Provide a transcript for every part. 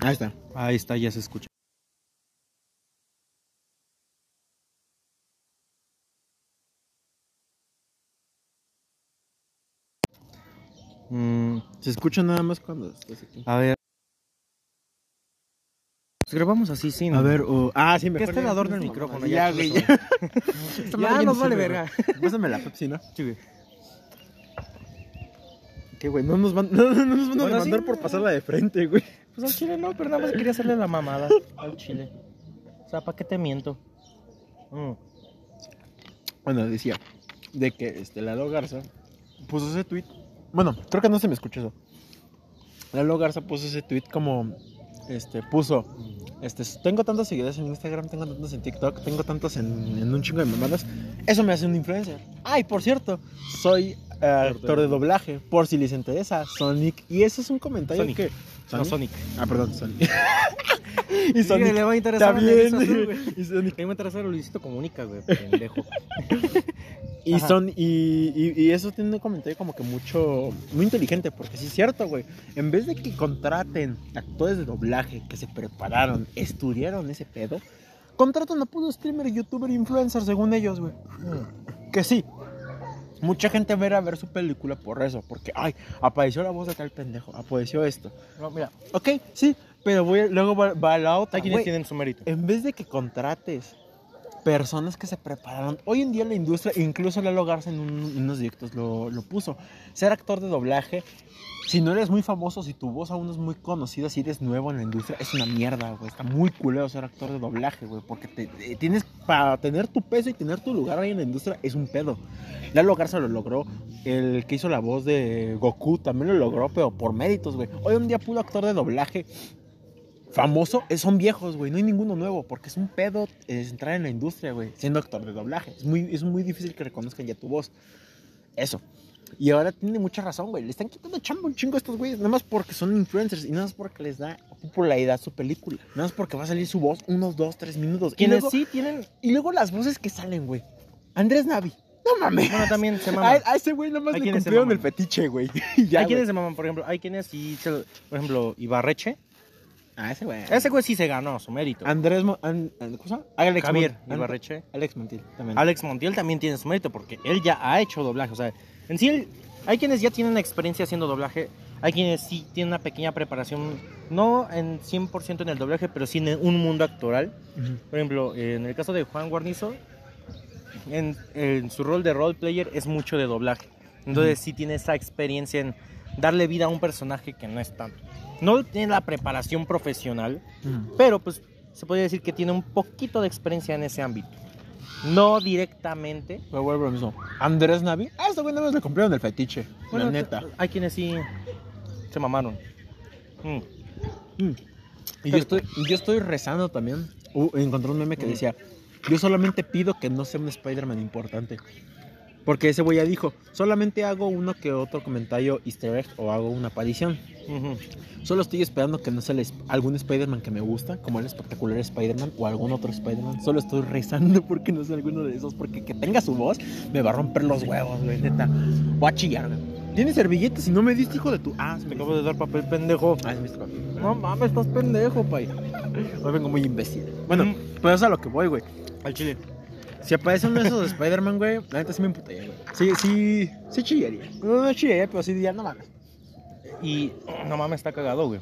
Ahí está. Ahí está, ya se escucha. Mm, Se escucha nada más cuando estás aquí. a ver. Pues grabamos así, sí. ¿no? A ver, ah, sí, Que mejor esté el ya- adorno del ya, micrófono. Ya, Ya, güey, ya. Ya madre nos no vale verga. Pásame la Pepsi, ¿no? Sí, güey. ¿Qué, güey? No nos van, no, no nos van a demandar sí, por pasarla de frente, güey. Pues al chile no, pero nada más quería hacerle la mamada al chile. O sea, ¿para qué te miento? Mm. Bueno, decía de que este, Lalo Garza puso ese tweet. Bueno, creo que no se me escuchó eso. Lalo Garza puso ese tweet como. Este, puso. Este, tengo tantos seguidores en Instagram, tengo tantos en TikTok, tengo tantos en, en un chingo de mamadas. Eso me hace un influencer. Ay, por cierto, soy eh, actor de doblaje. Por si les interesa, Sonic. Y eso es un comentario Sonic. que. No, Sonic. Ah, perdón, Sonic. y Sí, Sonic. le va a interesar Está a Luisito bien. Azul, güey. Y Sonic Le va a interesar a Luisito Comunica, güey, pendejo. Y son, y, y, y eso tiene un comentario como que mucho, muy inteligente, porque sí es cierto, güey. En vez de que contraten actores de doblaje que se prepararon, estudiaron ese pedo, contratan a puro streamer, youtuber, influencer, según ellos, güey. Que sí. Mucha gente va a ver su película por eso, porque, ay, apareció la voz de tal pendejo, apareció esto. No, mira, Ok, sí, pero voy luego va, va la otra. hay quienes tienen su mérito. En vez de que contrates personas que se prepararon, hoy en día la industria, incluso Lalo Garza en, un- en unos directos lo, lo puso, ser actor de doblaje, si no eres muy famoso, si tu voz aún no es muy conocida, si eres nuevo en la industria, es una mierda, güey. Está muy culero ser actor de doblaje, güey, porque te, te- tienes, para tener tu peso y tener tu lugar ahí en la industria, es un pedo. Lalo Garza lo logró, el que hizo la voz de Goku también lo logró, pero por méritos, güey. Hoy en día puro actor de doblaje famoso eh, son viejos, güey. No hay ninguno nuevo, porque es un pedo eh, entrar en la industria, güey, siendo actor de doblaje. Es muy, es muy difícil que reconozcan ya tu voz. Eso. Y ahora tiene mucha razón, güey. Le están quitando chamba un chingo a estos güeyes, nada más porque son influencers y nada más porque les da popularidad su película. Nada más porque va a salir su voz unos dos, tres minutos. Y Quienes luego, sí tienen. y luego las voces que salen, güey. Andrés Navi. No mames. Bueno, también se A, maman. a ese güey nada más le cumplieron el fetiche, güey. Y hay quienes se maman, por ejemplo, hay quienes se lo- por ejemplo, Ibarreche. Ah, ese güey. Ese güey sí se ganó su mérito. Andrés... Mo- An- an- ¿Cómo se llama? Alex Javier Mon- An- Ibarreche. Alex Montiel también. Alex Montiel también tiene su mérito porque él ya ha hecho doblaje. O sea, en sí, él- hay quienes ya tienen experiencia haciendo doblaje. Hay quienes sí tienen una pequeña preparación, no en 100% en el doblaje, pero sí en un mundo actoral. Ujú. Por ejemplo, en el caso de Juan Guarnizo, en, en su rol de role player es mucho de doblaje. Entonces sí tiene esa experiencia en darle vida a un personaje que no es tan... No tiene la preparación profesional, Ujú. pero pues se podría decir que tiene un poquito de experiencia en ese ámbito. No directamente. Pero vuelvo a lo mismo. Andrés Navi. Ah, este güey nada más le cumplieron el fetiche. Bueno, la neta. Hay quienes sí se mamaron. Mm. Mm. Y yo estoy, y yo estoy rezando también. Uh, encontré un meme que Mm. decía: Yo solamente pido que no sea un Spider-Man importante. Porque ese güey ya dijo: Solamente hago uno que otro comentario easter egg o hago una aparición. Ujú. Solo estoy esperando que no sea es- algún Spider-Man que me gusta, como el espectacular Spider-Man o algún otro Spider-Man. Solo estoy rezando porque no sea alguno de esos, porque que tenga su voz me va a romper los huevos, güey, neta. Voy a chillar, güey. ¿Tienes servilletas y no me diste, hijo de tu...? Ah, me acabo de dar papel pendejo. Ah, diste papel. No mames, estás pendejo, pay. Hoy vengo muy imbécil. Bueno, Mm. pues es a lo que voy, güey. Al chile. Si aparece uno de esos de Spider-Man, güey, la neta sí me emputaría, güey. Sí, sí, sí chillaría. No, no chillaría, pero sí diría, no mames. Y no mames, está cagado, güey.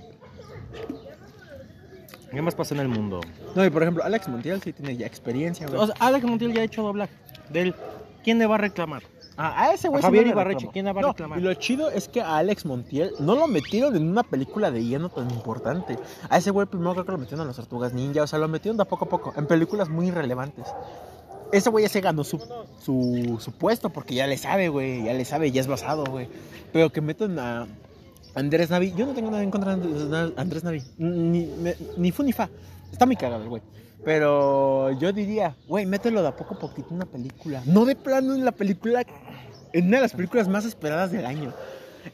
¿Qué más pasa en el mundo? No, y por ejemplo, Alex Montiel sí tiene ya experiencia, güey. O sea, Alex Montiel ya ha hecho doblaje. Del, ¿Quién le va a reclamar? Ah, a ese güey sí Javier no le Ibarreche. ¿quién la va a No, reclamar? Y lo chido es que a Alex Montiel no lo metieron en una película de lleno tan importante. A ese güey primero creo que lo metieron en las Tortugas Ninja, o sea, lo metieron de a poco a poco, en películas muy irrelevantes. Ese güey ya se ganó su, su, su puesto porque ya le sabe, güey, ya le sabe, ya es basado, güey. Pero que metan a Andrés Navi, yo no tengo nada en contra de Andrés Navi, ni, me- ni fu ni fa. Está muy cagado el güey. Pero yo diría, güey, mételo de a poco a poquito en una película. No de plano en la película, en una de las películas más esperadas del año.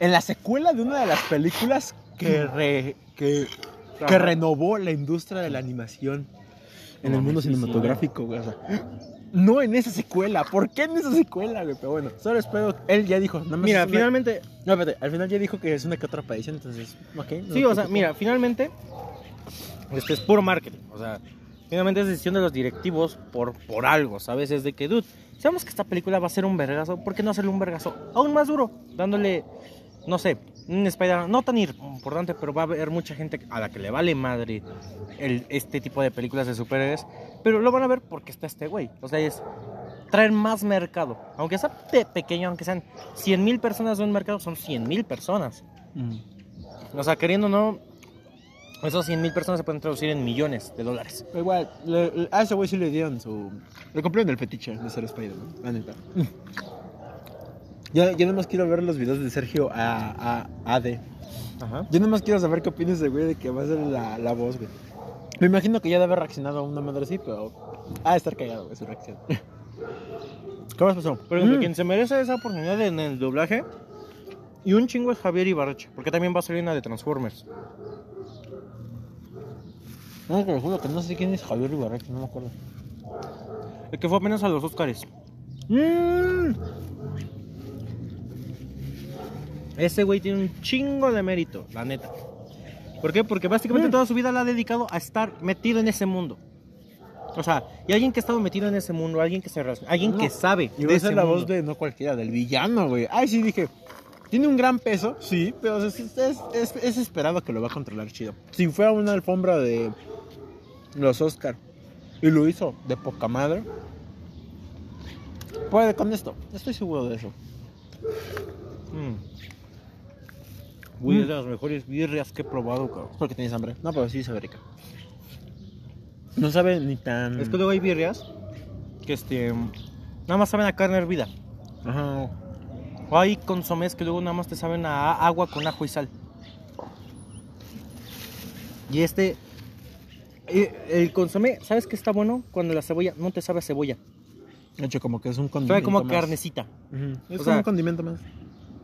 En la secuela de una de las películas que, re- que, que renovó la industria de la animación en el mundo cinematográfico, güey. o sea, no en esa secuela. ¿Por qué en esa secuela, güey? Pero bueno, solo espero. Él ya dijo, nada más Mira, una- finalmente, No, espérate, al final ya dijo que es una que otra aparición, entonces, ok. no sí, o sea, mira, finalmente Este es puro marketing. O sea, finalmente es decisión de los directivos por, por algo, ¿sabes? Es de que, dude, sabemos que esta película va a ser un vergazo, ¿por qué no hacerle un vergazo aún más duro? Dándole, no sé, un Spider-Man, no tan importante, pero va a haber mucha gente a la que le vale madre el, este tipo de películas de superhéroes, pero lo van a ver porque está este güey. O sea, es traer más mercado. Aunque sea pe- pequeño, aunque sean 100 mil personas de un mercado, son 100 mil personas. Mm. O sea, queriendo o no, esos 100 mil personas se pueden traducir en millones de dólares. Pero igual, le- le- a ese güey sí le dieron su. Le cumplieron el fetiche de ser Spider-Man, la neta. Yo, yo nada más quiero ver los videos de Sergio a, a, AD. Ajá. Yo nada más quiero saber qué opina ese güey de que va a ser la, la voz, güey. Me imagino que ya debe haber reaccionado a una madre así, pero. Ah, estar cagado, güey, su reacción. ¿Qué más pasó? Por ejemplo, Mm. quien se merece esa oportunidad en el doblaje y un chingo es Javier Ibarreche, porque también va a salir una de Transformers. No, te juro que no sé quién es Javier Ibarreche, no me acuerdo. El que fue apenas a los Oscars. Mm. Ese güey tiene un chingo de mérito, la neta. ¿Por qué? Porque básicamente Mm. toda su vida la ha dedicado a estar metido en ese mundo. O sea, y alguien que ha estado metido en ese mundo, alguien que se relaciona, alguien No, que sabe Y a ser ese la mundo. voz de no cualquiera, del villano, güey. Ay, sí, dije. Tiene un gran peso, sí, pero es, es, es- es esperado que lo va a controlar chido. Si fuera una alfombra de los Oscar y lo hizo de poca madre, puede con esto. Estoy seguro de eso. Mm. Güey, es Mm. de las mejores birrias que he probado, cabrón. Es porque tienes hambre. No, pero sí sabe rica. No sabe ni tan. Es que luego hay birrias que este nada más saben a carne hervida. Ajá. O hay consomés que luego nada más te saben a agua con ajo y sal. Y este el consomé, ¿sabes qué está bueno? Cuando la cebolla no te sabe a cebolla. De hecho, como que es un condimento. Sabe como más. carnecita. Es O sea- un condimento más.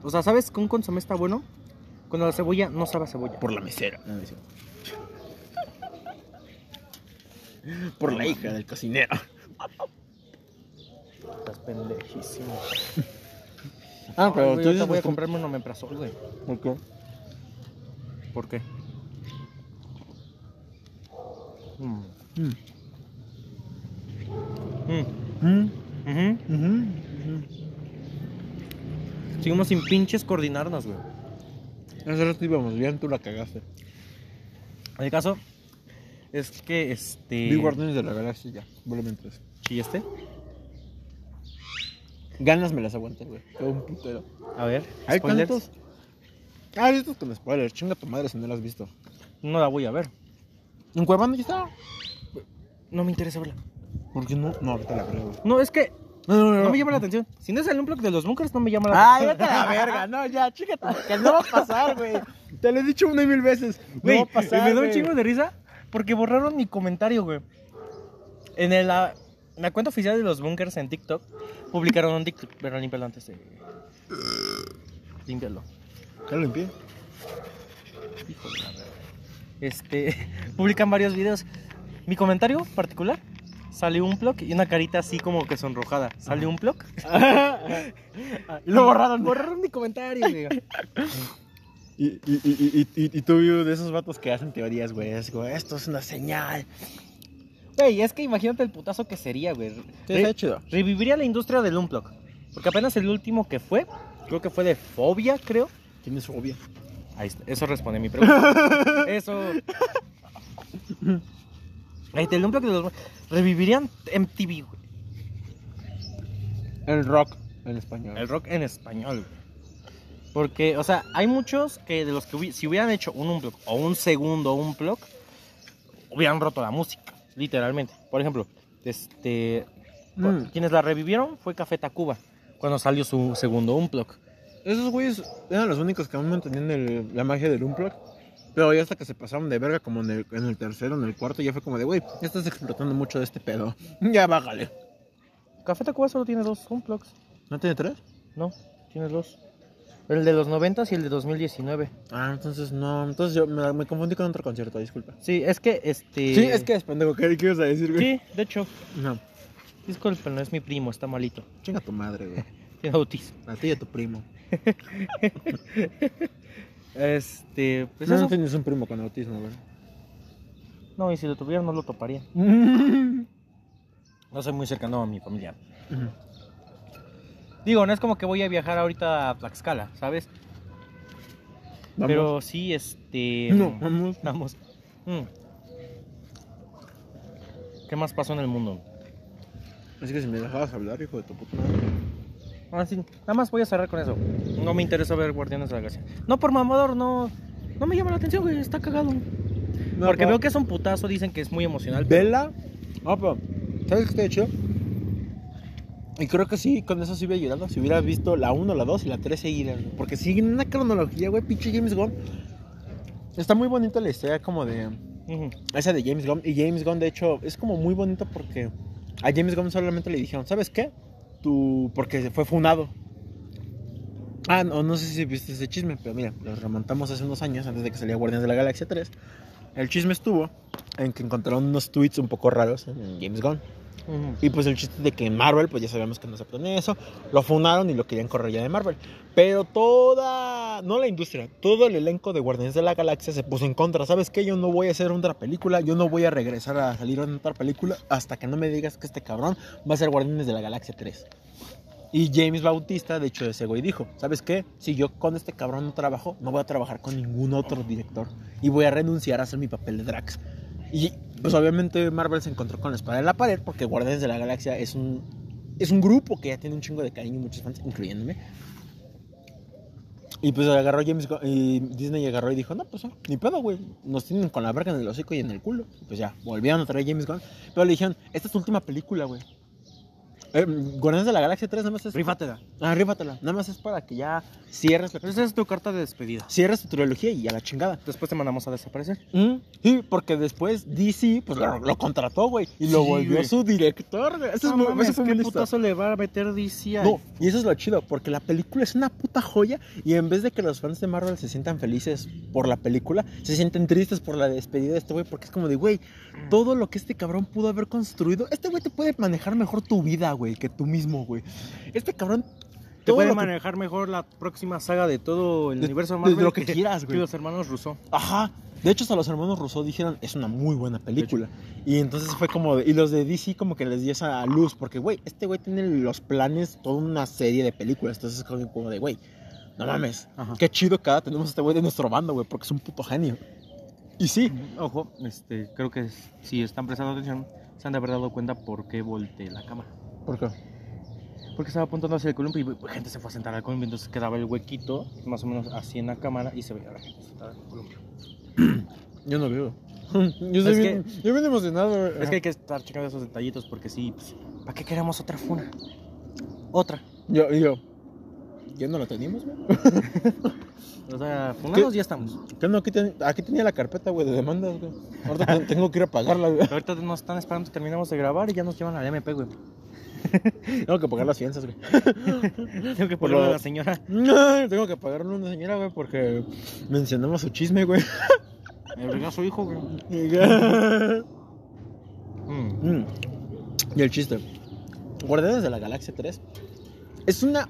O sea, ¿sabes que un consomé está bueno? Cuando la cebolla no sabe a cebolla. Por la mesera. Dice. Por la hija del cocinero. Estás pendejísimo. Ah, pero tú dices voy a comprarme un omeprazol, güey. ¿Por qué? ¿Por qué? Mm. Mm. Mm. Mm, ujú. Seguimos sin pinches coordinarnos, güey. Rato íbamos bien, tú la cagaste. El caso es que este. Vi Guardianes de la Galaxia ya, volumen 3. ¿Y este? Ganas me las aguanté, güey. Todo un putero. A ver, Hay spoilers. tantos. Ah, estos con spoilers. Chinga tu madre si no las has visto. No la voy a ver. ¿En Cuevana ya está? No me interesa verla. ¿Por qué no? No, ahorita la creo. No, es que No, no, no. no me llama la atención. Si no es el unplug de los bunkers, no me llama la Ay, atención. vete a la verga. No, ya, chígate. Que no va a pasar, güey. Te lo he dicho una y mil veces. No Güey, va a pasar. me da un chingo de risa porque borraron mi comentario, güey. En el, la, en la cuenta oficial de los bunkers en TikTok publicaron un TikTok, pero límpialo antes de. Límpialo. Ya lo limpié. Hijo de la verga. Este, publican varios videos. Mi comentario particular salió un plug y una carita así como que sonrojada. Salió un plug. y lo borraron. Borraron mi comentario. Y, y, y, y, y, y tú vio de esos vatos que hacen teorías, güey. Es como, esto es una señal. Güey, es que imagínate el putazo que sería, güey. Sí, Re- está chido. reviviría la industria del unplug. Porque apenas el último que fue, creo que fue de Fobia, creo. Tienes fobia. Ahí está, eso responde a mi pregunta. eso. Ahí está, el unplug de los... Revivirían MTV, güey. El rock en español. El rock en español, güey. Porque, o sea, hay muchos que de los que hubi- si hubieran hecho un unplug o un segundo unplug, hubieran roto la música, literalmente. Por ejemplo, este, Mm. quienes la revivieron fue Café Tacuba, cuando salió su segundo unplug. Esos güeyes eran los únicos que aún mantenían el- la magia del Unplug. Pero ya hasta que se pasaron de verga, como en el, en el tercero, en el cuarto, ya fue como de, güey, ya estás explotando mucho de este pedo. Ya bájale. Café Tacuba solo tiene dos unplugs, ¿No tiene tres? no, tiene dos. El de los 90 y el de 2019. Ah, entonces no. Entonces yo me, me confundí con otro concierto, disculpa. Sí, es que este. Sí, es que es pendejo. ¿Qué, qué ibas a decir, güey? Sí, de hecho, No, disculpen, no es mi primo, está malito. chinga tu madre, güey. Tiene autismo. A ti y a tu primo. Este, pues no, eso. no tienes un primo con autismo, güey. No, y si lo tuviera no lo toparía. No soy muy cercano a mi familia. Digo, no es como que voy a viajar ahorita a Tlaxcala, ¿sabes? Vamos. Pero sí, este... No, vamos. Vamos. Mm. ¿Qué más pasó en el mundo? Es que si me dejabas hablar, hijo de tu puta madre. Ah, sí. Nada más voy a cerrar con eso. No me interesa ver Guardianes de la Galaxia. No por mamador, no... No me llama la atención, güey. Está cagado. Porque veo que es un putazo, dicen que es muy emocional. Vela. No, pero. ¿Sabes qué está chido? Y creo que sí, con eso sí hubiera ayudado. Si hubiera visto la 1, la 2 y la 3 seguidas. güey. Porque siguen una cronología, güey. Pinche James Gunn. Está muy bonita la historia como de. Esa de James Gunn. Y James Gunn, de hecho, es como muy bonito porque a James Gunn solamente le dijeron, ¿sabes qué? Tú, porque fue funado. Ah, no, no sé si viste ese chisme, pero mira, lo remontamos hace unos años, antes de que saliera Guardianes de la Galaxia 3. El chisme estuvo en que encontraron unos tweets un poco raros en James Gunn. Y pues el chiste de que Marvel, pues ya sabemos que no aceptan eso, lo funaron y lo querían correr ya de Marvel. Pero toda, no la industria, todo el elenco de Guardianes de la Galaxia se puso en contra. ¿Sabes qué? Yo no voy a hacer otra película, yo no voy a regresar a salir en otra película hasta que no me digas que este cabrón va a ser Guardianes de la Galaxia 3. Y James Bautista, de hecho, ese güey dijo, ¿sabes qué? Si yo con este cabrón no trabajo, no voy a trabajar con ningún otro director. Y voy a renunciar a hacer mi papel de Drax. Y pues obviamente Marvel se encontró con la espada en la pared porque Guardianes de la Galaxia es un, es un grupo que ya tiene un chingo de cariño y muchos fans, incluyéndome. Y pues agarró James y Disney agarró y dijo, no, pues ni pedo, güey. Nos tienen con la verga en el hocico y en el culo. Pues ya, volvieron a traer James Gunn. Pero le dijeron, esta es tu última película, güey. Eh, Guardianes de la Galaxia 3 nada más es... Rífatela. Ah, rífatela. Nada más es para que ya cierres, la- Esa es tu carta de despedida. cierres tu trilogía y a la chingada. Después te mandamos a desaparecer. Mm, Sí, porque después DC pues lo, lo contrató, güey, y lo Sí, volvió güey. su director, güey. Eso, No es mames, eso fue ¿qué putazo le va a meter DC a No, y eso es lo chido, porque la película es una puta joya y en vez de que los fans de Marvel se sientan felices por la película, se sienten tristes por la despedida de este güey, porque es como de, güey, todo lo que este cabrón pudo haber construido, este güey te puede manejar mejor tu vida, güey, que tú mismo, güey. Este cabrón... Te puede lo que- manejar mejor la próxima saga de todo el De- universo de- de Marvel lo que quieras, güey. que los hermanos Russo. Ajá. De hecho, hasta los hermanos Rousseau dijeron, es una muy buena película. Y entonces fue como, de- y los de DC como que les dio esa luz, porque, güey, este güey tiene los planes, toda una serie de películas. Entonces es como como de, güey, no mames, Ajá. qué chido que ahora tenemos a este güey de nuestro bando, güey, porque es un puto genio. Y sí, Ojo, este, creo que si están prestando atención, se han de haber dado cuenta por qué volteé la cámara. ¿Por qué? Porque estaba apuntando hacia el columpio y pues, gente se fue a sentar al columpio, entonces quedaba el huequito, más o menos así en la cámara, y se veía la gente sentada en el columpio. Yo no veo. Yo estoy Es bien, yo bien emocionado, güey. Es que hay que estar checando esos detallitos porque sí, pues, ¿para qué queremos otra funa? Otra. Yo, yo, ¿ya no la teníamos, güey? O sea, funados ya estamos. ¿Qué no? Aquí, ten- aquí tenía la carpeta, güey, de demandas, güey. Ahorita ten- tengo que ir a pagarla, güey. Ahorita nos están esperando que terminamos de grabar y ya nos llevan al MP, güey. Tengo que pagar las fianzas, güey. Tengo que lo- a la señora. No, tengo que pagarle a una señora, güey, porque mencionamos su chisme, güey. El regazo hijo, güey. Mm. Mm. Y el chiste. Guardianes de la Galaxia 3 es una.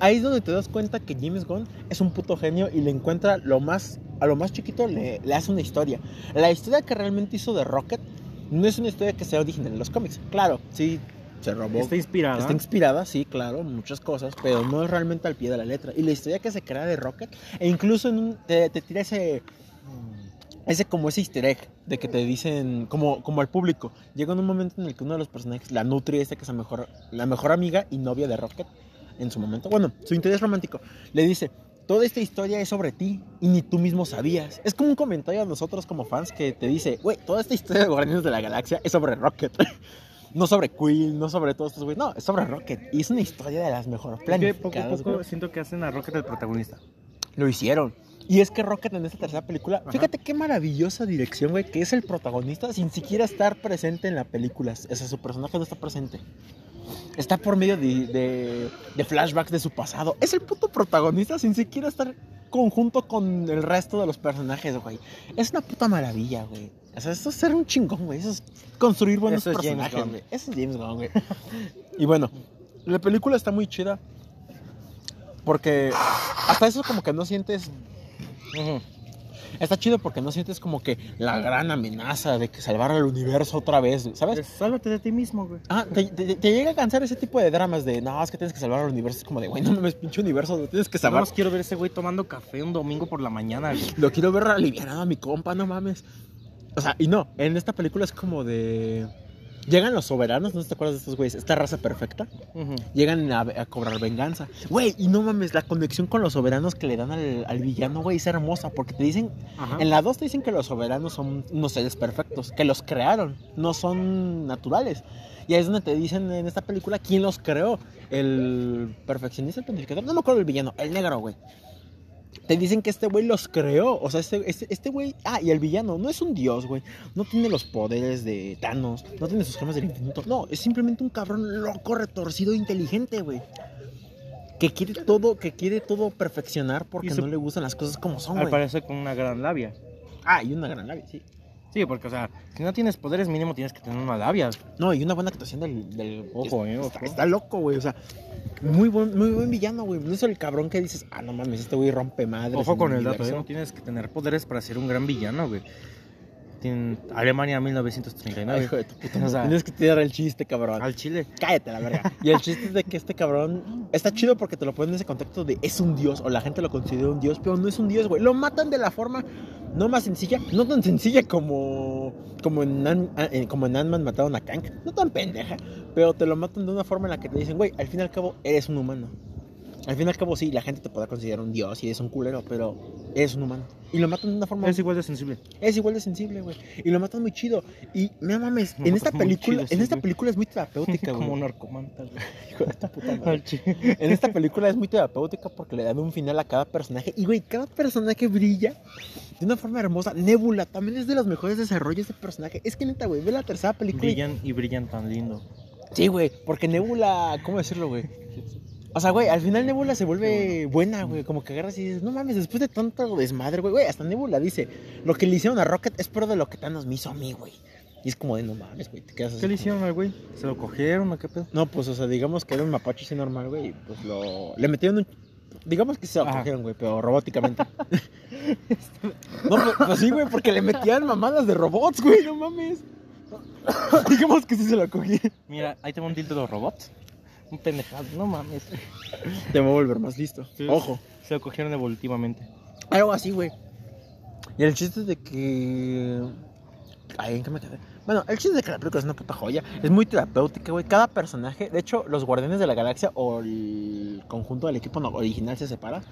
Ahí es donde te das cuenta que James Gunn es un puto genio y le encuentra lo más. A lo más chiquito le, le hace una historia. La historia que realmente hizo de Rocket no es una historia que sea original en los cómics. Claro, sí, se robó. Está inspirada. Está inspirada, sí, claro, muchas cosas, pero no es realmente al pie de la letra. Y la historia que se crea de Rocket, e incluso en un- te, te tira ese, ese como ese easter egg de que te dicen, como, como al público, llega en un momento en el que uno de los personajes, la Nutri, esta que es la mejor, la mejor amiga y novia de Rocket, en su momento, bueno, su interés romántico, le dice, toda esta historia es sobre ti y ni tú mismo sabías. Es como un comentario a nosotros como fans que te dice, güey, toda esta historia de Guardianes de la Galaxia es sobre Rocket. No sobre Quill, no sobre todos estos güey, no, es sobre Rocket. Y es una historia de las mejor Es que planificadas. poco a poco güey. siento que hacen a Rocket el protagonista. Lo hicieron. Y es que Rocket en esta tercera película, Ajá. fíjate qué maravillosa dirección, güey, que es el protagonista sin siquiera estar presente en la película. O sea, su personaje no está presente. Está por medio de, de- de flashbacks de su pasado. Es el puto protagonista sin siquiera estar conjunto con el resto de los personajes, güey. Es una puta maravilla, güey. O sea, eso es ser un chingón, güey. Eso es construir buenos Eso es James personajes, Gunn. güey. Eso es James Gunn, güey. y bueno, la película está muy chida. Porque hasta eso como que no sientes. Está chido porque no sientes como que la gran amenaza de que salvar al universo otra vez, ¿sabes? Pues, Sálvate de ti mismo, güey. Ah, te, te- te llega a cansar ese tipo de dramas de, no, es que tienes que salvar al universo. Es como de, güey, no mames, pinche universo, lo tienes que salvar. más quiero ver ese güey tomando café un domingo por la mañana, güey. Lo quiero ver alivianado a mi compa, no mames. O sea, y no, en esta película es como de... Llegan los soberanos, ¿no te acuerdas de estos güeyes? Esta raza perfecta. Llegan a, a cobrar venganza. Güey, y no mames, la conexión con los soberanos que le dan al, al villano, güey, es hermosa. Porque te dicen, Ajá. en la 2 te dicen que los soberanos son unos seres perfectos, que los crearon, no son naturales. Y ahí es donde te dicen en esta película quién los creó. El perfeccionista, el planificador, no me acuerdo del villano, el negro, güey. Te dicen que este güey los creó. O sea, este este este güey. ah, y el villano no es un dios, güey. No tiene los poderes de Thanos. No tiene sus gemas del infinito. No, es simplemente un cabrón loco, retorcido, inteligente, güey. Que quiere todo, que quiere todo perfeccionar porque no le gustan las cosas como son, Al güey. parecer con una gran labia. Ah, y una gran labia, sí. Sí, porque, o sea, si no tienes poderes, mínimo tienes que tener una labia. No, y una buena actuación del. del Ojo, eh, está, ojo. está loco, güey. O sea, muy buen, muy buen villano, güey. No es el cabrón que dices, ah, no mames, este güey rompe madres. Ojo con el dato, ¿eh? universo". No tienes que tener poderes para ser un gran villano, güey. Alemania 1939. Ay, hijo de tu puta. O sea- Tienes que tirar el chiste, cabrón. Al Chile. Cállate, la verga. Y el chiste es de que este cabrón está chido porque te lo ponen en ese contexto de es un dios o la gente lo considera un dios, pero no es un dios, güey. Lo matan de la forma no más sencilla, no tan sencilla como como en Ant- eh, como en Ant-Man mataron a Kang, no tan pendeja, pero te lo matan de una forma en la que te dicen, güey, al fin y al cabo eres un humano. Al fin y al cabo sí, la gente te podrá considerar un dios y eres un culero, pero eres un humano. Y lo matan de una forma Es igual de sensible. es igual de sensible, güey. Y lo matan muy chido. Y no mames, en esta película, chido, sí, en esta güey. película es muy terapéutica, Como güey. un narcomanta, güey. Hijo de tu puta madre. En esta película es muy terapéutica porque le dan un final a cada personaje. Y, güey, cada personaje brilla de una forma hermosa. Nebula también es de los mejores desarrollos de personaje. Es que neta, güey, ve la tercera película. y- Brillan y brillan tan lindo. Sí, güey, porque Nebula, ¿cómo decirlo, güey? O sea, güey, al final Nebula se vuelve buena, güey. Como que agarras y dices, no mames, después de tanto desmadre, güey, güey, hasta Nebula dice, lo que le hicieron a Rocket es peor de lo que Thanos me hizo a mí, güey. Y es como de, no mames, güey, te quedas así. ¿Qué le hicieron al güey? ¿Se lo cogieron o qué pedo? No, pues, o sea, digamos que era un mapache así normal, güey, y pues lo... Le metieron un... Digamos que se lo cogieron, güey, pero robóticamente. no, pues, pues sí, güey, porque le metían mamadas de robots, güey, no mames. digamos que sí se lo cogieron. Mira, ahí tengo un dildo de los robots. Un pendejado, no mames. Te voy a volver más listo. Sí. Ojo. Se lo cogieron evolutivamente. Algo así, güey. Y el chiste de que. Ay, ¿en qué me quedé? Bueno, el chiste de que la película es una puta joya. Es muy terapéutica, güey. Cada personaje. De hecho, los Guardianes de la Galaxia o el conjunto del equipo original se separa.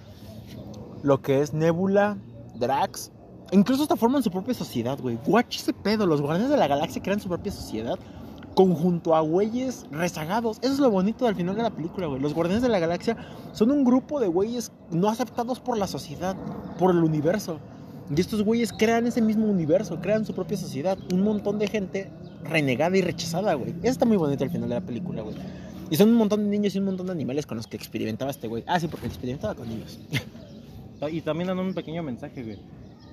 Lo que es Nebula, Drax. Incluso hasta forman su propia sociedad, güey. Guachi ese pedo. Los Guardianes de la Galaxia crean su propia sociedad. Conjunto a güeyes rezagados. Eso es lo bonito del final de la película, güey. Los Guardianes de la Galaxia son un grupo de güeyes no aceptados por la sociedad, por el universo. Y estos güeyes crean ese mismo universo, crean su propia sociedad. Un montón de gente renegada y rechazada, güey. Eso está muy bonito al final de la película, güey. Y son un montón de niños y un montón de animales con los que experimentaba este güey. Ah, sí, porque experimentaba con niños. Y también dan un pequeño mensaje, güey.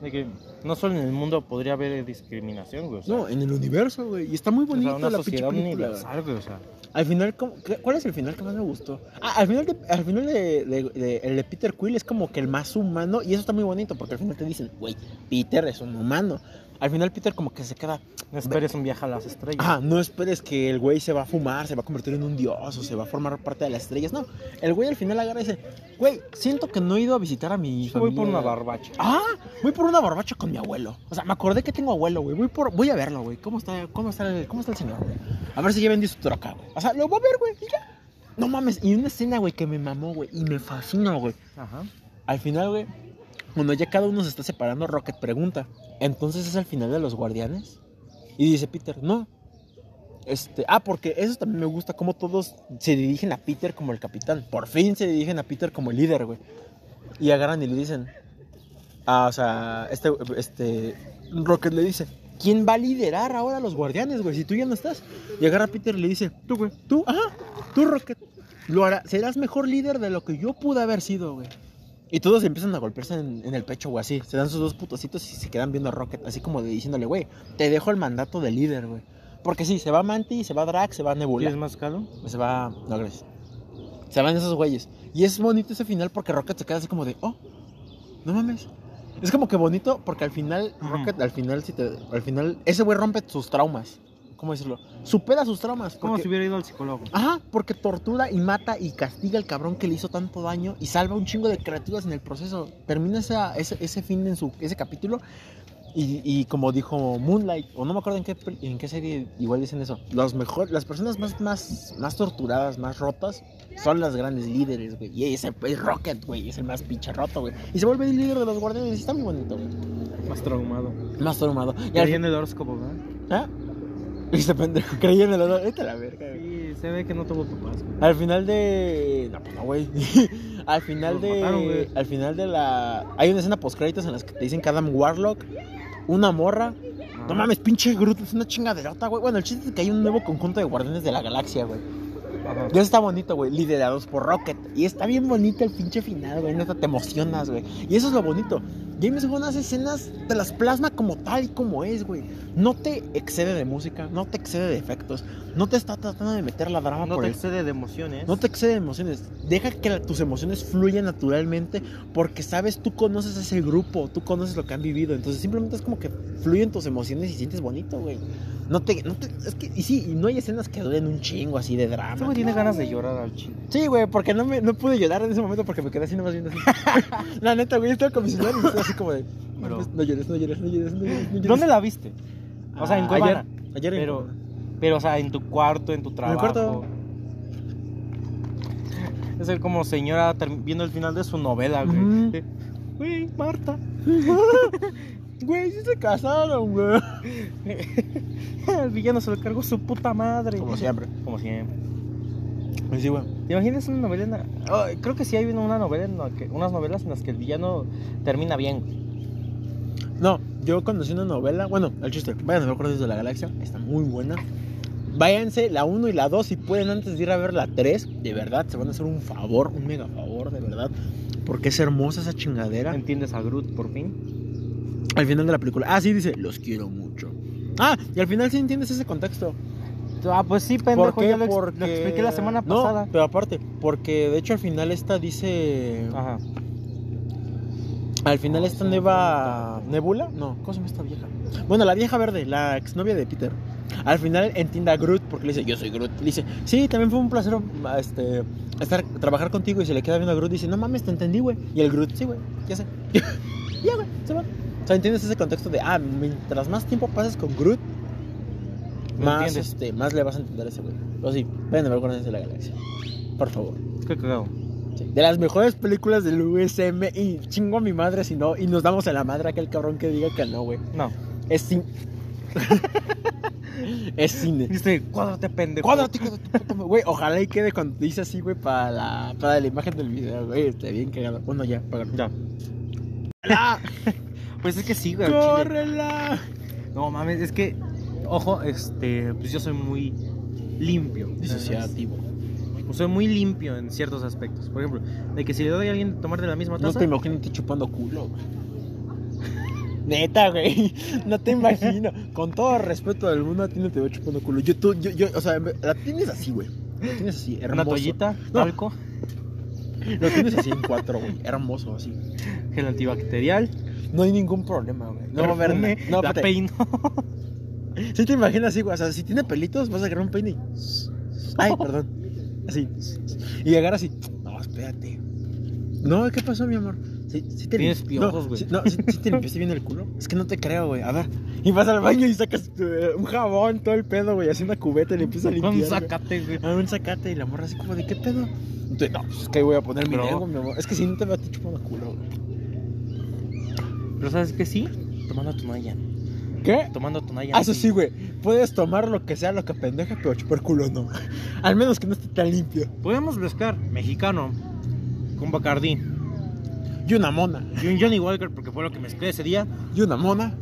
De que no solo en el mundo podría haber discriminación, güey. O sea, No, en el universo, güey. Y está muy o sea, bonito una la sociedad universal, güey. O sea, Al final, ¿cómo- qué- ¿cuál es el final que más me gustó? Ah, al final, de, al final de, de- de- el de Peter Quill es como que el más humano y eso está muy bonito porque al final te dicen, güey, Peter es un humano. Al final Peter como que se queda, no esperes un viaje a las estrellas. ah, no esperes que el güey se va a fumar, se va a convertir en un dios o se va a formar parte de las estrellas. No, el güey al final agarra y dice, güey, siento que no he ido a visitar a mi voy familia. por una barbacha. Ah, voy por una barbacha con mi abuelo. O sea, me acordé que tengo abuelo, güey. Voy por, voy a verlo, güey. ¿Cómo está, cómo está el, cómo está el señor, güey? A ver si ya vendió su troca, güey. O sea, lo voy a ver, güey. Y ya. No mames. Y una escena, güey, que me mamó, güey. Y me fascinó, güey. Ajá. Al final, güey, cuando ya cada uno se está separando, Rocket pregunta. Entonces es el final de los guardianes. Y dice Peter, no. Este, ah, porque eso también me gusta, cómo todos se dirigen a Peter como el capitán. Por fin se dirigen a Peter como el líder, güey. Y agarran y le dicen, ah, o sea, este, este, Rocket le dice, ¿quién va a liderar ahora a los guardianes, güey? Si tú ya no estás. Y agarra a Peter y le dice, tú, güey, tú, ajá, tú, Rocket. Lo hará, serás mejor líder de lo que yo pude haber sido, güey. Y todos empiezan a golpearse en, en el pecho, güey, así. Se dan sus dos putocitos y se quedan viendo a Rocket, así como de diciéndole, güey, te dejo el mandato de líder, güey. Porque sí, se va Manti, se va Drax, se va Nebula. ¿Quieres más calo? Se va. No, gracias. Se van esos güeyes. Y es bonito ese final porque Rocket se queda así como de, oh, no mames. Es como que bonito porque al final. Rocket, al final, si te, al final, ese güey rompe sus traumas. ¿Cómo decirlo? Supera sus traumas. Como si hubiera ido al psicólogo. Ajá, porque tortura y mata y castiga al cabrón que le hizo tanto daño y salva un chingo de criaturas en el proceso. Termina esa- ese, ese fin en su, ese capítulo y, y como dijo Moonlight, o no me acuerdo en qué, en qué serie igual dicen eso, los mejor, las personas más, más, más torturadas, más rotas, son las grandes líderes, güey. Y ese es Rocket, güey, es el más pinche roto, güey. Y se vuelve el líder de los guardianes y está muy bonito, güey. Más traumado. Más traumado. Y ahí en el horóscopo, ¿verdad? ¿Ah? Ese pendejo, creí en el honor. Vete a la verga, güey. Sí, se ve que no tuvo papás. güey. Al final de. No, pues no, güey. al final Los de. mataron, güey. al final de la. Hay una escena post créditos en las que te dicen que Adam Warlock, una morra. No mames, pinche Groot, es una chingaderota, güey. Bueno, el chiste es que hay un nuevo conjunto de guardianes de la galaxia, güey. Ajá. Y eso está bonito, güey. Liderados por Rocket. Y está bien bonito el pinche final, güey. Neta, te emocionas, güey. Y eso es lo bonito. James Gunn hace escenas, te las plasma como tal y como es, güey. No te excede de música, no te excede de efectos. No te está tratando de meter la drama No por te el excede de emociones. no te excede de emociones. Deja que la- tus emociones fluyan naturalmente porque sabes, tú conoces a ese grupo, tú conoces lo que han vivido. Entonces simplemente es como que fluyen tus emociones y sientes bonito, güey. No te, no te, es que, y sí, y no hay escenas que duelen un chingo así de drama. Este güey tiene ganas de llorar al chile. Sí, güey, porque no, me, no pude llorar en ese momento porque me quedé así nomás viendo así. la neta, güey, estaba con mi celular y así como de... No, Pero- no llores, no llores, no llores, no llores, no llores. ¿Dónde la viste? O sea, en Ah, Cuevana. Ayer, ayer en Pero, Cuevana. pero, o sea, en tu cuarto, en tu trabajo. cuarto. Es el como señora viendo el final de su novela, güey. Güey, Marta. Güey, sí se casaron, güey. el villano se lo cargó su puta madre. Como siempre. Como siempre. Sí, güey. ¿Te imaginas una novela? en la- Oh, creo que sí hay una novela en la que, unas novelas en las que el villano termina bien. güey. No, yo conocí una novela. Bueno, el chiste. Vayan a ver Guardianes de la Galaxia. Está muy buena. Váyanse la 1 y la 2 si pueden antes de ir a ver la 3. De verdad, se van a hacer un favor, un mega favor, de verdad. Porque es hermosa esa chingadera. ¿Entiendes a Groot por fin? Al final de la película. Ah, sí, dice, los quiero mucho. Ah, y al final sí entiendes ese contexto. Ah, pues sí, pendejo, ¿Por qué? ya lo, ex- lo Porque... expliqué la semana No, pasada. pero aparte, porque de hecho al final esta dice... Ajá. Al final esta nueva... ¿Nebula? No, ¿cómo se llama esta vieja? Bueno, la vieja verde, la exnovia de Peter. Al final entiende a Groot porque le dice, yo soy Groot. Le dice, sí, también fue un placer este, estar, trabajar contigo. Y se le queda viendo a Groot y dice, no mames, te entendí, güey. Y el Groot, sí, güey, ya sé. ya, güey, se va. O sea, entiendes ese contexto de, ah, mientras más tiempo pases con Groot, ¿Me más, este, más le vas a entender a ese güey. Pero sí, vayan a ver Guardianes de la Galaxia. Por favor. Qué cagado. Sí, De las mejores películas del USM y chingo a mi madre si no y nos damos a la madre a aquel cabrón que diga que no, güey. No. Es cine. es cine. Dice, cuádrate, pendejo. Cuádrate, madre. Güey, ojalá y quede cuando dice así, güey, para la, para la imagen del video, güey. Está bien cagado. Bueno, ya, págalo. Ya. ¡Ah! Pues es que sí, güey. ¡Córrela! No mames, es que, ojo, este, pues yo soy muy limpio. Disociativo. Soy muy limpio en ciertos aspectos. Por ejemplo, de que si le doy a alguien tomar de la misma No taza, te imagino te chupando culo, güey. Neta, güey. No te imagino. Con todo respeto del mundo, a ti no te veo chupando culo. Yo, tú, yo, yo, o sea, la tienes así, güey. La tienes así, hermoso. una toallita, No. talco, Lo tienes así en cuatro, güey. Hermoso, así. gel antibacterial, No hay ningún problema, güey. No va a haber. No, la peino. Si te imaginas así, güey. O sea, si tiene pelitos, vas a agarrar un peine y. Ay, perdón. Así. Y agarra así. No, espérate. No, ¿qué pasó, mi amor? Sí, sí te Tienes piojos, no, güey. sí- No, sí, sí te limpiaste bien el culo. Es que no te creo, güey. A ver. Y vas al baño y sacas eh, un jabón, todo el pedo, güey. Así una cubeta y le empiezas a limpiar. Con un sacate, güey. Ah, un sacate y la morra así como de, ¿qué pedo? Entonces, no, pues es que voy a poner mi dedo, mi amor. Es que si no te veo a ti chupando culo, güey. Pero ¿sabes qué sí? Tomando tonalla. ¿Qué? Tomando tonalla. Ah, eso sí, güey. Puedes tomar lo que sea, lo que pendeja, pero chupar culo no. Al menos que no esté tan limpio. Podemos mezclar mexicano con Bacardí Y una mona. y un Johnny Walker porque fue lo que mezclé ese día. Y una mona.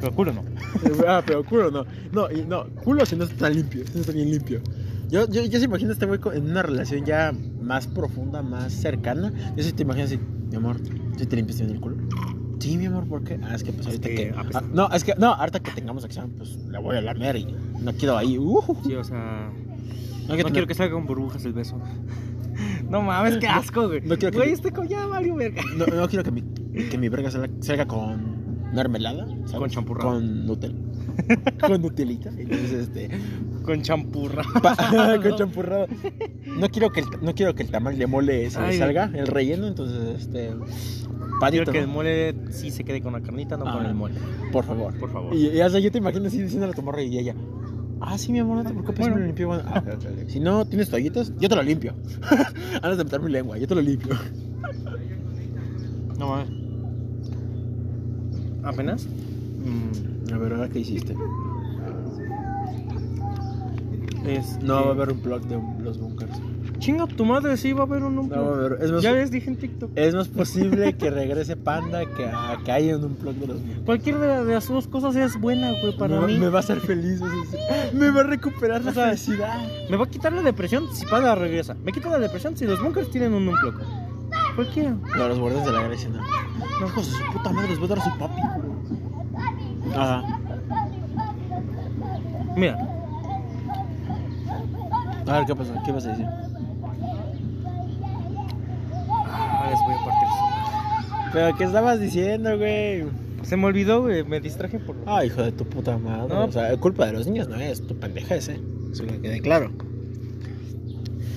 Pero culo no. ah, pero culo no. No, y no, culo si no está tan limpio. Si no está bien limpio. Yo, yo, yo se imagino a este güey en una relación ya más profunda, más cercana. Yo sí te imagino así, mi amor, ¿sí te limpiaste bien el culo? Sí, mi amor, ¿por qué? Ah, es que pues Es ahorita que ah, no, es que, no, ahorita que tengamos acción, pues la voy a lamer y no quiero ahí. Uh, Sí, o sea. no, No quiero que salga con burbujas el beso. No mames, qué asco, güey. No quiero que- Güey, este co- ya valió verga. no, no quiero que mi que mi verga salga, salga con mermelada, ¿sabes? Con champurrado. Con Nutella. con Nutelita. Entonces, este. Con champurra. con champurrado. No quiero que el, no quiero que el tamal de mole se Ay. salga, el relleno, entonces, este. Quiero que el mole sí se quede con la carnita, no Ah. con el mole. Por favor. Por favor. Y, y, o sea, yo te imagino así diciéndole a tu morra y ella. Ah, sí, mi amor, no te preocupes, Bueno. me lo limpio. Bueno, ah. Si no tienes toallitas, yo te lo limpio. Antes de meter mi lengua, yo te lo limpio. No mames. ¿Apenas? Mm, a ver, ahora qué hiciste. Es, No va a haber un blog de un- los bunkers. Chinga tu madre, sí va a haber un No va a haber. Es más, Ya les dije en TikTok. es más posible que regrese Panda que, a, que haya un blog de los bunkers. Cualquier de, de las dos cosas es buena, güey, para me, mí. me va a hacer feliz. me va a recuperar la O sea, felicidad. Me va a quitar la depresión si Panda regresa. Me quita la depresión si los bunkers tienen un unplug. Cualquiera. No, los guardias de la gracia, no. No, hijos de su puta madre, les voy a dar a su papi. Ajá. Mira, A ver, ¿qué pasó? ¿Qué vas a decir? ah, les voy a partir su- ¿Pero qué estabas diciendo, güey? Se me olvidó, güey. Me distraje por. Ah, hijo de tu puta madre. No. O sea, culpa de los niños no es tu pendejez, ¿eh? Eso que quede claro.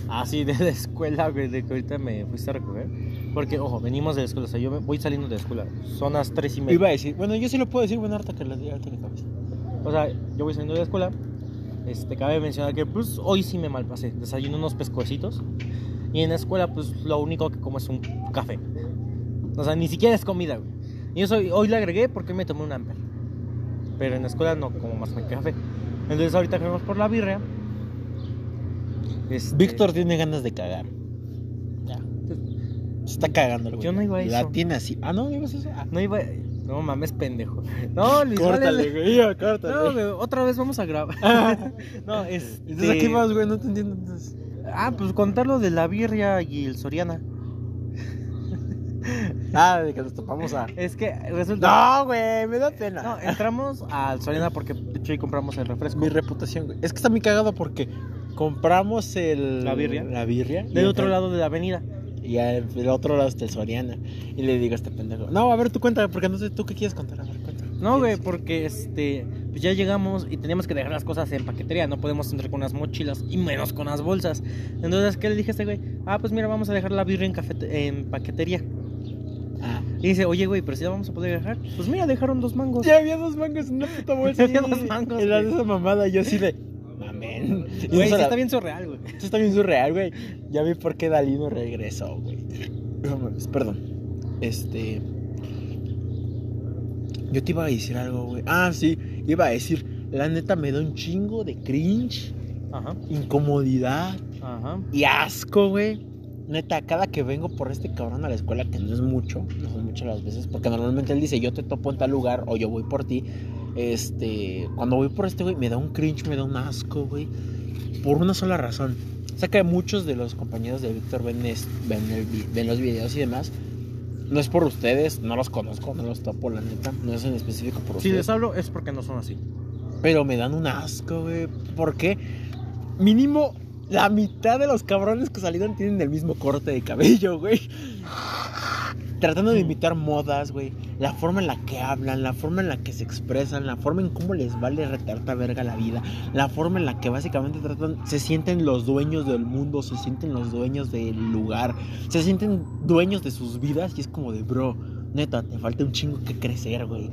Ah, sí, de la escuela, güey, de que ahorita me fuiste a recoger. Porque, ojo, venimos de la escuela. O sea, yo voy saliendo de la escuela. Son las tres y media. Iba a decir, bueno, yo sí lo puedo decir, bueno, ahorita que diga, ahorita que acabes. O sea, yo voy saliendo de la escuela. Este, cabe mencionar que, pues, hoy sí me malpasé. Desayuno unos pescuecitos. Y en la escuela, pues, lo único que como es un café. O sea, ni siquiera es comida, güey. Y eso hoy le agregué porque me tomé un amper. Pero en la escuela no como más que café. Entonces, ahorita que vamos por la birria. este, Víctor tiene ganas de cagar. Se está cagando el güey. Yo no iba a La eso. tiene así. Ah, no, ibas a eso. Ah. No iba. No mames, pendejo. No, Luis, Córtale, vale. güey, ya, córtale. No, güey, otra vez vamos a grabar. no, es. Entonces, ¿a qué vas, güey? No te entiendo. Entonces. Ah, pues contar lo de la birria y el Soriana. Ah, de que nos topamos a. Es que resulta. No, güey, me da pena. No, entramos al Soriana porque de hecho ahí compramos el refresco. Mi reputación, güey. Es que está muy cagado porque compramos el. La birria. La birria. Del otro lado de la avenida. Y del otro lado está el Soriana. Y le digo a este pendejo. No, a ver, tú cuenta, porque no sé tú qué quieres contar. A ver, cuenta. No, güey, porque este. Pues ya llegamos y teníamos que dejar las cosas en paquetería. No podemos entrar con las mochilas y menos con las bolsas. Entonces, ¿qué le dije a este güey? Ah, pues mira, vamos a dejar la birria en, cafete- en paquetería. Ah. Y dice, oye, güey, pero si la vamos a poder dejar. Pues mira, dejaron dos mangos. Ya había dos mangos en una puta bolsa. Había dos mangos, la de esa mamada, yo así de. Güey, sí está bien surreal, güey. Esto está bien surreal, güey. Ya vi por qué Dalí no regresó, güey. No mames, perdón. Este. Yo te iba a decir algo, güey. Ah, sí. Iba a decir, la neta me da un chingo de cringe, Ajá, incomodidad ajá. y asco, güey. Neta, cada que vengo por este cabrón a la escuela, que no es mucho, no son muchas las veces, porque normalmente él dice, yo te topo en tal lugar o yo voy por ti. Este, cuando voy por este, güey, me da un cringe, me da un asco, güey. Por una sola razón. Sé que muchos de los compañeros de Víctor ven, ven, ven los videos y demás. No es por ustedes, no los conozco, no los topo, la neta. No es en específico por Si ustedes. les hablo es porque no son así. Pero me dan un asco, güey. Porque mínimo la mitad de los cabrones que salieron tienen el mismo corte de cabello, güey. Tratando de imitar modas, güey. La forma en la que hablan, la forma en la que se expresan, la forma en cómo les vale retarta verga la vida. La forma en la que básicamente tratan, se sienten los dueños del mundo, se sienten los dueños del lugar, se sienten dueños de sus vidas y es como de, bro, neta, te falta un chingo que crecer, güey.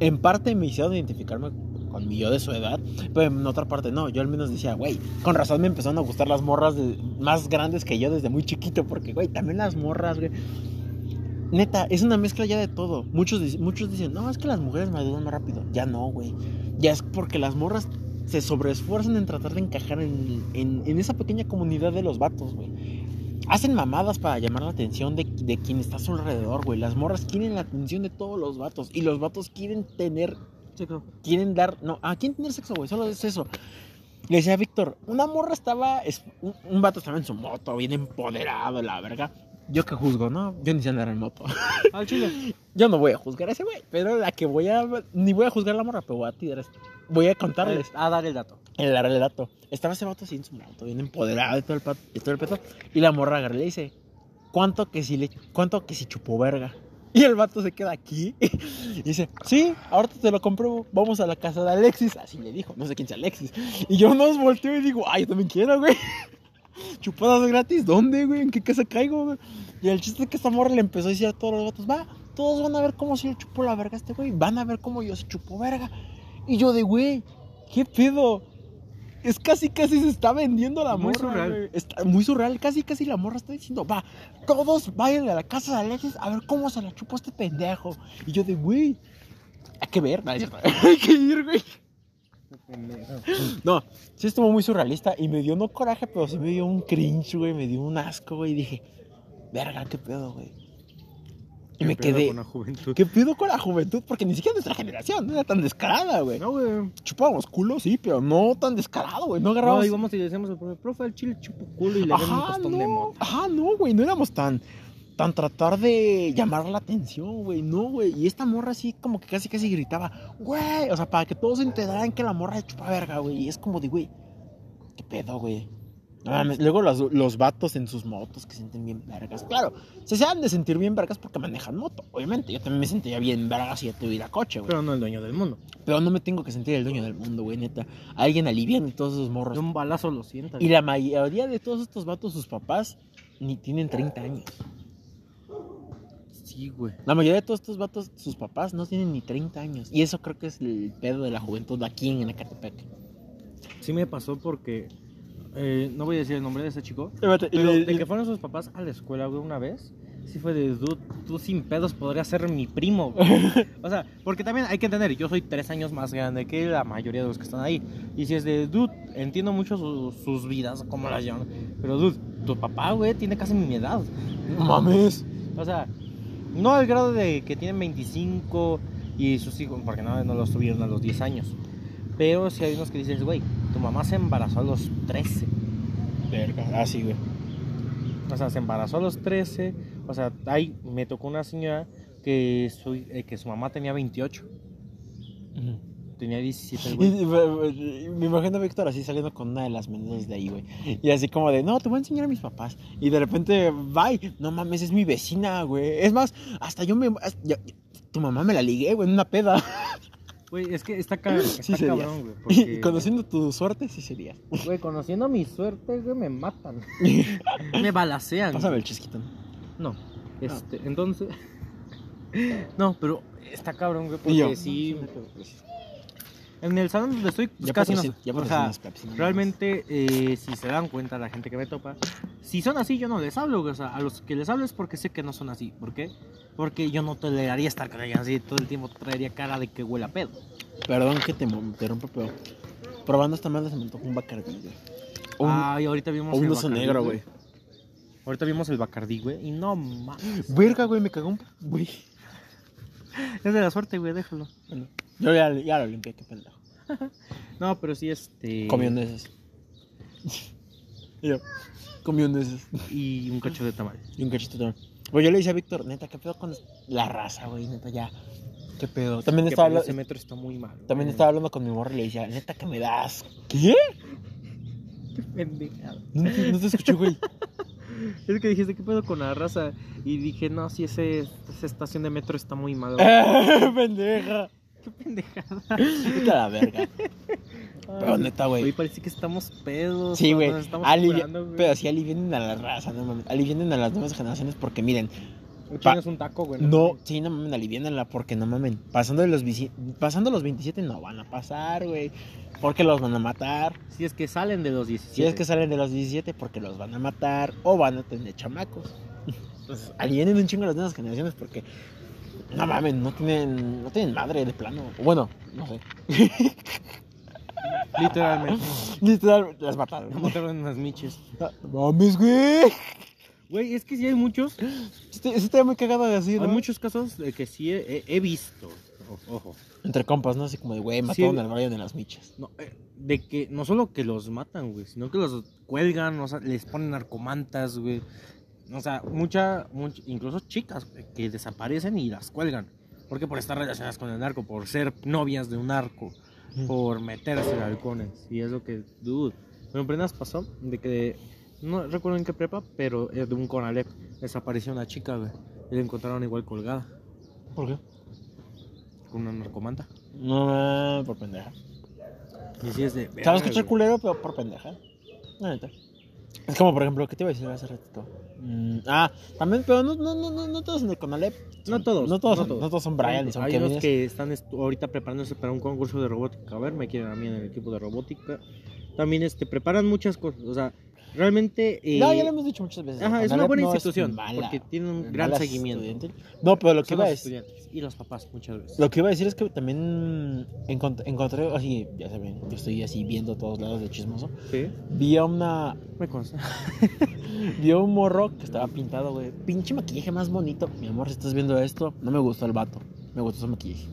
En parte me hicieron identificarme con mi yo de su edad, pero en otra parte no. Yo al menos decía, güey, con razón me empezaron a gustar las morras de- más grandes que yo desde muy chiquito, porque, güey, también las morras, güey. Neta, es una mezcla ya de todo. Muchos, muchos dicen, no, es que las mujeres maduran más rápido. Ya no, güey. Ya es porque las morras se sobreesfuerzan en tratar de encajar en, en- en esa pequeña comunidad de los vatos, güey. Hacen mamadas para llamar la atención de, de quien está a su alrededor, güey. Las morras quieren la atención de todos los vatos. Y los vatos quieren tener creo. quieren dar. No, ¿a quién tener sexo, güey? Solo es eso. Le decía a Víctor, una morra estaba. es- un, un vato estaba en su moto, bien empoderado, la verga. Yo que juzgo, ¿no? Yo ni sé andar en moto. Al chile. Yo no voy a juzgar a ese güey, pero la que voy a. Ni voy a juzgar a la morra, pero voy a tirar. esto. Voy a contarles A dar el dato. el relato. Estaba ese vato en su moto, bien empoderado y todo el, pat- y todo el peto. Y la morra agarra y le dice: ¿Cuánto que si le. ¿Cuánto que si chupó verga? Y el vato se queda aquí. Y dice, sí, ahorita te lo compruebo. Vamos a la casa de Alexis. Así le dijo, no sé quién sea Alexis. Y yo nos volteo y digo, ay, yo también quiero, güey. Chupadas gratis, ¿dónde, güey? ¿En qué casa caigo, güey? Y el chiste es que esta morra le empezó a decir a todos los vatos, va, todos van a ver cómo se le chupó la verga a este güey. Van a ver cómo yo se chupó verga. Y yo de, güey, ¿qué pedo? Es casi, casi se está vendiendo la Muy morra. surreal. güey. Está muy surreal. Casi, casi la morra está diciendo, va, todos vayan a la casa de Alexis a ver cómo se la chupó este pendejo. Y yo de, güey, hay que ver, no, hay que ir, güey. No, sí estuvo muy surrealista y me dio no coraje, pero sí me dio un cringe, güey, me dio un asco, güey, y dije, verga, qué pedo, güey. Y me quedé, Con la juventud. ¿qué pedo con la juventud? Porque ni siquiera nuestra generación no era tan descarada, güey. No, güey. Chupábamos culo, sí, pero no tan descarado, güey, no No, agarrábamos... íbamos y le decíamos al profe, profe, al chile chupo culo y le damos un Ajá, tostón de no, mota. ajá, no, güey, no éramos tan, tan tratar de llamar la atención, güey, no, güey. Y esta morra así como que casi casi gritaba, güey, o sea, para que todos se enteraran que la morra de chupa verga, güey. Y es como de, güey, qué pedo, güey. Luego los, los vatos en sus motos que se sienten bien vergas. Claro, se se han de sentir bien vergas porque manejan moto, obviamente. Yo también me sentía bien vergas si ya tuviera coche, güey. Pero no el dueño del mundo. Pero no me tengo que sentir el dueño del mundo, güey, neta. Alguien alivian todos esos morros. De un balazo lo sienta. Y la mayoría de todos estos vatos, sus papás, ni tienen 30 años. Sí, güey. La mayoría de todos estos vatos, sus papás no tienen ni 30 años. Y eso creo que es el pedo de la juventud aquí en Ecatepec. Sí me pasó porque... eh, no voy a decir el nombre de ese chico. Pero Pero de que fueron sus papás a la escuela, güey, una vez. Sí fue de, dude, tú sin pedos podrías ser mi primo. güey". o sea, porque también hay que entender, yo soy tres años más grande que la mayoría de los que están ahí. Y si es de, dude, entiendo mucho su- sus vidas, cómo las llevan. Pero, dude, tu papá, güey, tiene casi mi edad. No mames. O sea, no al grado de que tienen 25 y sus hijos, porque no, no los tuvieron a los 10 años. Pero sí hay unos que dices, güey, tu mamá se embarazó a los 13. Verga. Ah, sí, güey. O sea, se embarazó a los 13. O sea, ahí me tocó una señora que su, eh, que su mamá tenía 28. Tenía 17 el Y, güey. y- y- me imagino a Víctor así saliendo con una de las menores de ahí, güey. Y así como de, no, te voy a enseñar a mis papás. Y de repente, bye, no mames, es mi vecina, güey. Es más, hasta yo me. hasta- ya- tu mamá me la ligué, güey, en una peda. Güey, es que está, ca- está Sí cabrón, güey. Y Porque, conociendo tu suerte, sí sería. güey, conociendo mi suerte, güey, me matan. me balacean. Pásame el chisquito. No, este, entonces. No, pero está cabrón, güey, Y porque sí. En el salón donde estoy, pues Ya casi no. ya o sea, realmente, eh, si se dan cuenta la gente que me topa, si son así, yo no les hablo. O sea, a los que les hablo es porque sé que no son así. ¿Por qué? Porque yo no toleraría estar con ellos así todo el tiempo, traería cara de que huele a pedo. Perdón que te interrumpa, pero probando esta madre se me antojó un bacardí, güey. Ay, ahorita vimos un el oso Bacardí, negro, güey. Ahorita vimos el Bacardí, güey, y no mames. Verga, güey, me cagó un... Güey. Es de la suerte, güey, déjalo. Bueno, yo ya, ya lo limpié, qué pendejo. No, pero sí, este. Comió nueces. Y yo, comió nueces. Y un cacho de tamal. Y un cachito también. Pues yo le dije a Víctor, neta, ¿qué pedo con la raza, güey? Neta, ya. ¿Qué pedo? También estaba, para habla- ese metro está muy mal. también güey. estaba hablando con mi morra y le decía, neta, que me das. ¿Qué? No, te- no te escuché, güey. Es que dijiste, ¿qué pedo con la raza? Y dije, no, si ese, esa estación de metro está muy mal. Eh, Pendeja. Qué pendejada. Vete a la verga. Pero neta, Güey, güey. parece que estamos pedos. Sí, güey. Pero sí alivienen a la raza, no mames. Alivienen a las nuevas generaciones porque miren, Tienes un taco, güey. no, sí, no mamen, aliviénenla porque no mamen. Pasando de los, pasando los 27 no van a pasar, güey. Porque los van a matar. Si es que salen de los 17. Si es que salen de los 17 porque los van a matar o van a tener chamacos. Entonces, alivienen un chingo a las nuevas generaciones porque no mamen, no tienen, no tienen madre de plano. Bueno, no sé. Literalmente. Literal, las mataron. No mataron las miches. Mames, güey. Güey, es que sí hay muchos. Sí, está muy cagado de así, ¿no? Hay muchos casos de que sí he, visto. Ojo. Entre compas, ¿no? Así como de, güey, Sí. mataron al Brian de las michas. No, eh, de que no solo que los matan, güey, sino que los cuelgan, o sea, les ponen narcomantas, güey. O sea, mucha, much- incluso chicas que desaparecen y las cuelgan. Porque por estar relacionadas con el narco, por ser novias de un narco, por meterse en halcones. Y es lo que, dude. Bueno, apenas pasó de que, no recuerdo en qué prepa, pero eh, de un Conalep desapareció una chica, güey. Y la encontraron igual colgada. ¿Por qué? Con una narcomanta. No, por pendeja. Y sí es de. Sabes güey. culero, pero por pendeja. La neta. Es como, por ejemplo, ¿qué te iba a decir hace ratito? Mm, ah, también, pero no, no, no, no, no todos en el Conalep. No todos. No todos, no todos son Brian y son Hay unos que están ahorita preparándose para un concurso de robótica. A ver, me quieren a mí en el equipo de robótica. También este, preparan muchas cosas. O sea, realmente. eh, No, ya lo hemos dicho muchas veces. Ajá, es una buena no institución. porque tiene un gran seguimiento. No, pero lo que Son iba a decir. y los papás muchas veces. Lo que iba a decir es que también encont- encontré, así, ya saben, yo estoy así viendo todos lados de chismoso. Sí, Vi a una, me consta. vi a un morro que estaba pintado, güey. Pinche maquillaje más bonito. Mi amor, si estás viendo esto, no me gustó el vato. Me gustó su maquillaje.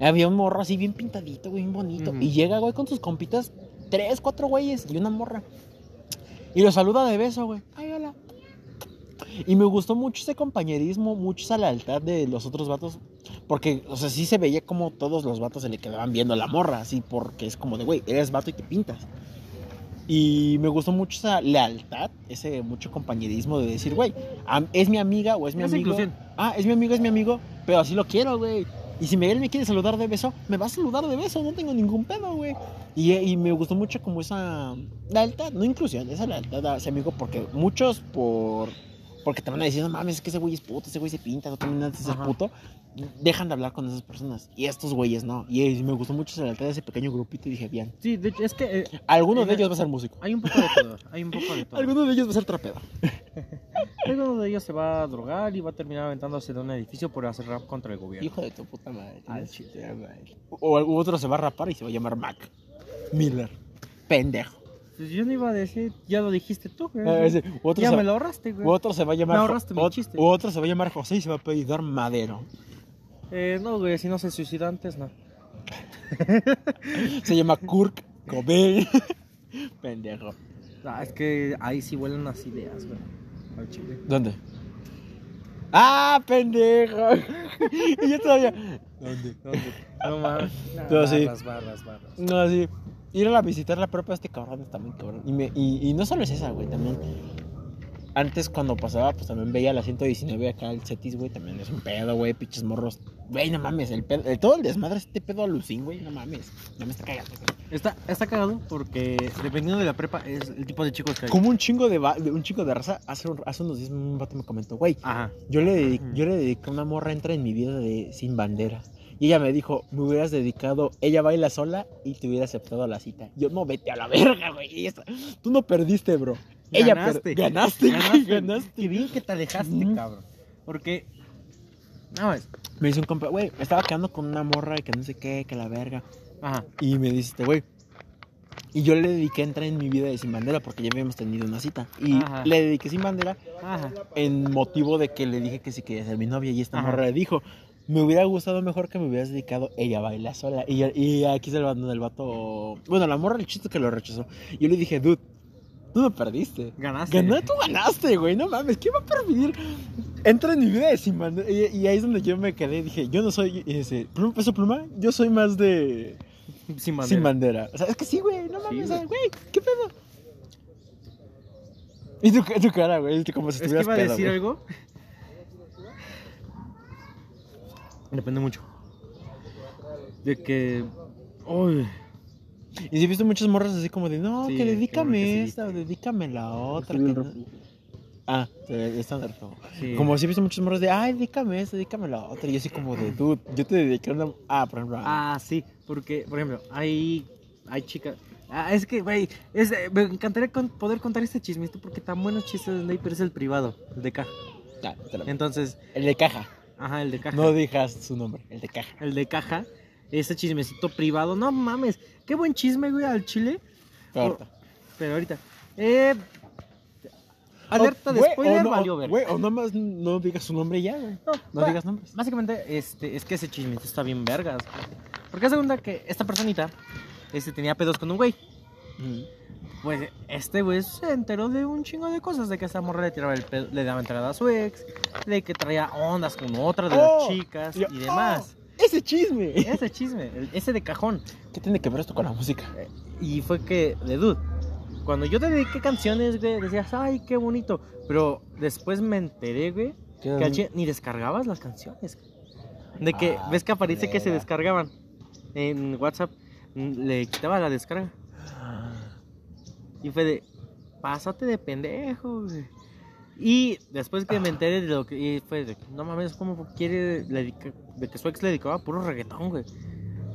Había un morro así bien pintadito, güey, bien bonito. Ujú. Y llega, güey, con sus compitas, tres, cuatro güeyes y una morra. Y lo saluda de beso, güey. Ay, hola. Y me gustó mucho ese compañerismo, mucho esa lealtad de los otros vatos. Porque, o sea, sí se veía como todos los vatos se le quedaban viendo a la morra, así, porque es como de, güey, eres vato y te pintas. Y me gustó mucho esa lealtad, ese mucho compañerismo de decir, güey, es mi amiga o es mi Esa amigo. inclusión. Ah, es mi amigo, es mi amigo, pero así lo quiero, güey. Y si Miguel me quiere saludar de beso, me va a saludar de beso, no tengo ningún pedo, güey. Y, y me gustó mucho como esa lealtad, no inclusión, esa lealtad a ese amigo, porque muchos por... Porque te van a decir, no mames, es que ese güey es puto, ese güey se pinta, no antes de ser puto. Dejan de hablar con esas personas. Y estos güeyes no. Y eh, me gustó mucho esa lealtad de ese pequeño grupito y dije, bien. Sí, de hecho, es que eh, Alguno En de el- ellos va a ser músico. hay un poco de todo. Hay un poco de todo. Alguno de ellos va a ser trapero. Alguno de ellos se va a drogar y va a terminar aventándose de un edificio por hacer rap contra el gobierno. Hijo de tu puta madre. Al chiste, madre. O otro se va a rapar y se va a llamar Mac. Miller. Pendejo. Pues yo no iba a decir, ya lo dijiste tú, güey. Otro, ya se, me lo ahorraste, güey. otro se va a llamar. Me ahorraste mi chiste. otro se va a llamar José y se va a apellidar Madero. Eh, no, güey, si no se suicida antes, no. Se llama Kurt Cobain. Pendejo. Ah, es que ahí sí vuelan las ideas, güey. Al chile. ¿Dónde? ¡Ah, pendejo! y yo todavía. ¿Dónde? No mames. Pero sí. Barras, barras, barras. No, así. Ir a la visitar la propia este cabrón está muy cabrón. Y, me, y, y no solo es esa, güey, también. Antes cuando pasaba, pues también veía la 119 acá, el Cetis, güey, también es un pedo, güey, pinches morros. Güey, no mames, el pedo, el- todo el desmadre, este pedo alucín, güey, no mames. No me está cagando. Está, está cagado porque dependiendo de la prepa es el tipo de chicos que hay. Como un chingo de, va- un chico de raza, hace, un- hace unos días un vato me comentó, güey, Ajá. yo le, dedic- Ujú. yo le dediqué una morra entra en mi vida de sin bandera. Y ella me dijo, me hubieras dedicado, ella baila sola y te hubiera aceptado la cita. Yo, no, vete a la verga, güey. Tú no perdiste, bro. Ella Ganaste. ganaste, Ganaste. ganaste. Qué bien que te alejaste, cabrón. Porque. No, es. Me dice un compa, güey, estaba quedando con una morra y que no sé qué, que la verga. Ajá. Y me dice, este güey. Y yo le dediqué a entrar en mi vida de sin bandera porque ya habíamos tenido una cita. Y Ajá. le dediqué sin bandera Ajá. en motivo de que le dije que si quería ser mi novia. Y esta Ajá. morra le dijo, me hubiera gustado mejor que me hubieras dedicado ella baila sola. Y, y aquí se el vato, el vato. Bueno, la morra, el chiste que lo rechazó. Yo le dije, dude, tú no perdiste. Ganaste. Gané, tú ganaste, güey, no mames, ¿qué va a permitir? Entra en mi vida de sin bandera. Y, y ahí es donde yo me quedé. Dije, yo no soy ese. Pluma, peso pluma, yo soy más de. Sin bandera. Sin bandera. O sea, es que sí, güey, no mames, güey, ¿qué pedo? Y tu, tu cara, güey, como si Es que estuvieras iba a decir güey. algo. Depende mucho. De que. Uy. Y si he visto muchas morras así como de, no, Sí, que dedícame que sí esta, o dedícame la otra. Que no-. Ah, rojo. Sí. Como si he visto muchas morras de, ay, dedícame esta, dedícame la otra. Y yo así como de, tú, yo te dediqué una... Ah, por ejemplo. Ah, sí, porque, por ejemplo, hay, hay chicas. Ah, es que, güey, eh, me encantaría con- poder contar este chismito porque tan buenos chistes de ahí, pero es el privado, el de caja. Ah, te lo- Entonces, el de caja. ajá, el de caja. No digas su nombre, el de caja. El de caja, ese chismecito privado. No mames, qué buen chisme, güey, al chile. Pero Oh, ahorita. Pero ahorita. Eh, alerta de güey, spoiler, no, valió ver. Güey, o nomás no digas su nombre ya, güey. No, No digas nombres. Básicamente, este, es que ese chismito está bien vergas. Porque cuenta que esta personita este, tenía pedos con un güey. Pues este güey se enteró de un chingo de cosas, de que esta morra le tiraba el pedo- le daba entrada a su ex, de que traía ondas con otra de Oh, las chicas yo- y demás. oh, ese chisme. Ese chisme, el- ese de cajón. ¿Qué tiene que ver esto con la música? Y fue que, de dude, cuando yo te dediqué canciones, güey, decías, ay, qué bonito. Pero después me enteré, güey, que al chile ni descargabas las canciones. De que, Ah, ves que aparece que se culera. descargaban en WhatsApp, mm, le quitaba la descarga. Y fue de, pásate de pendejo, güey. Y después que me enteré de lo que y fue de, no mames, ¿cómo quiere dedica- de que su ex le dedicaba puro reggaetón, güey?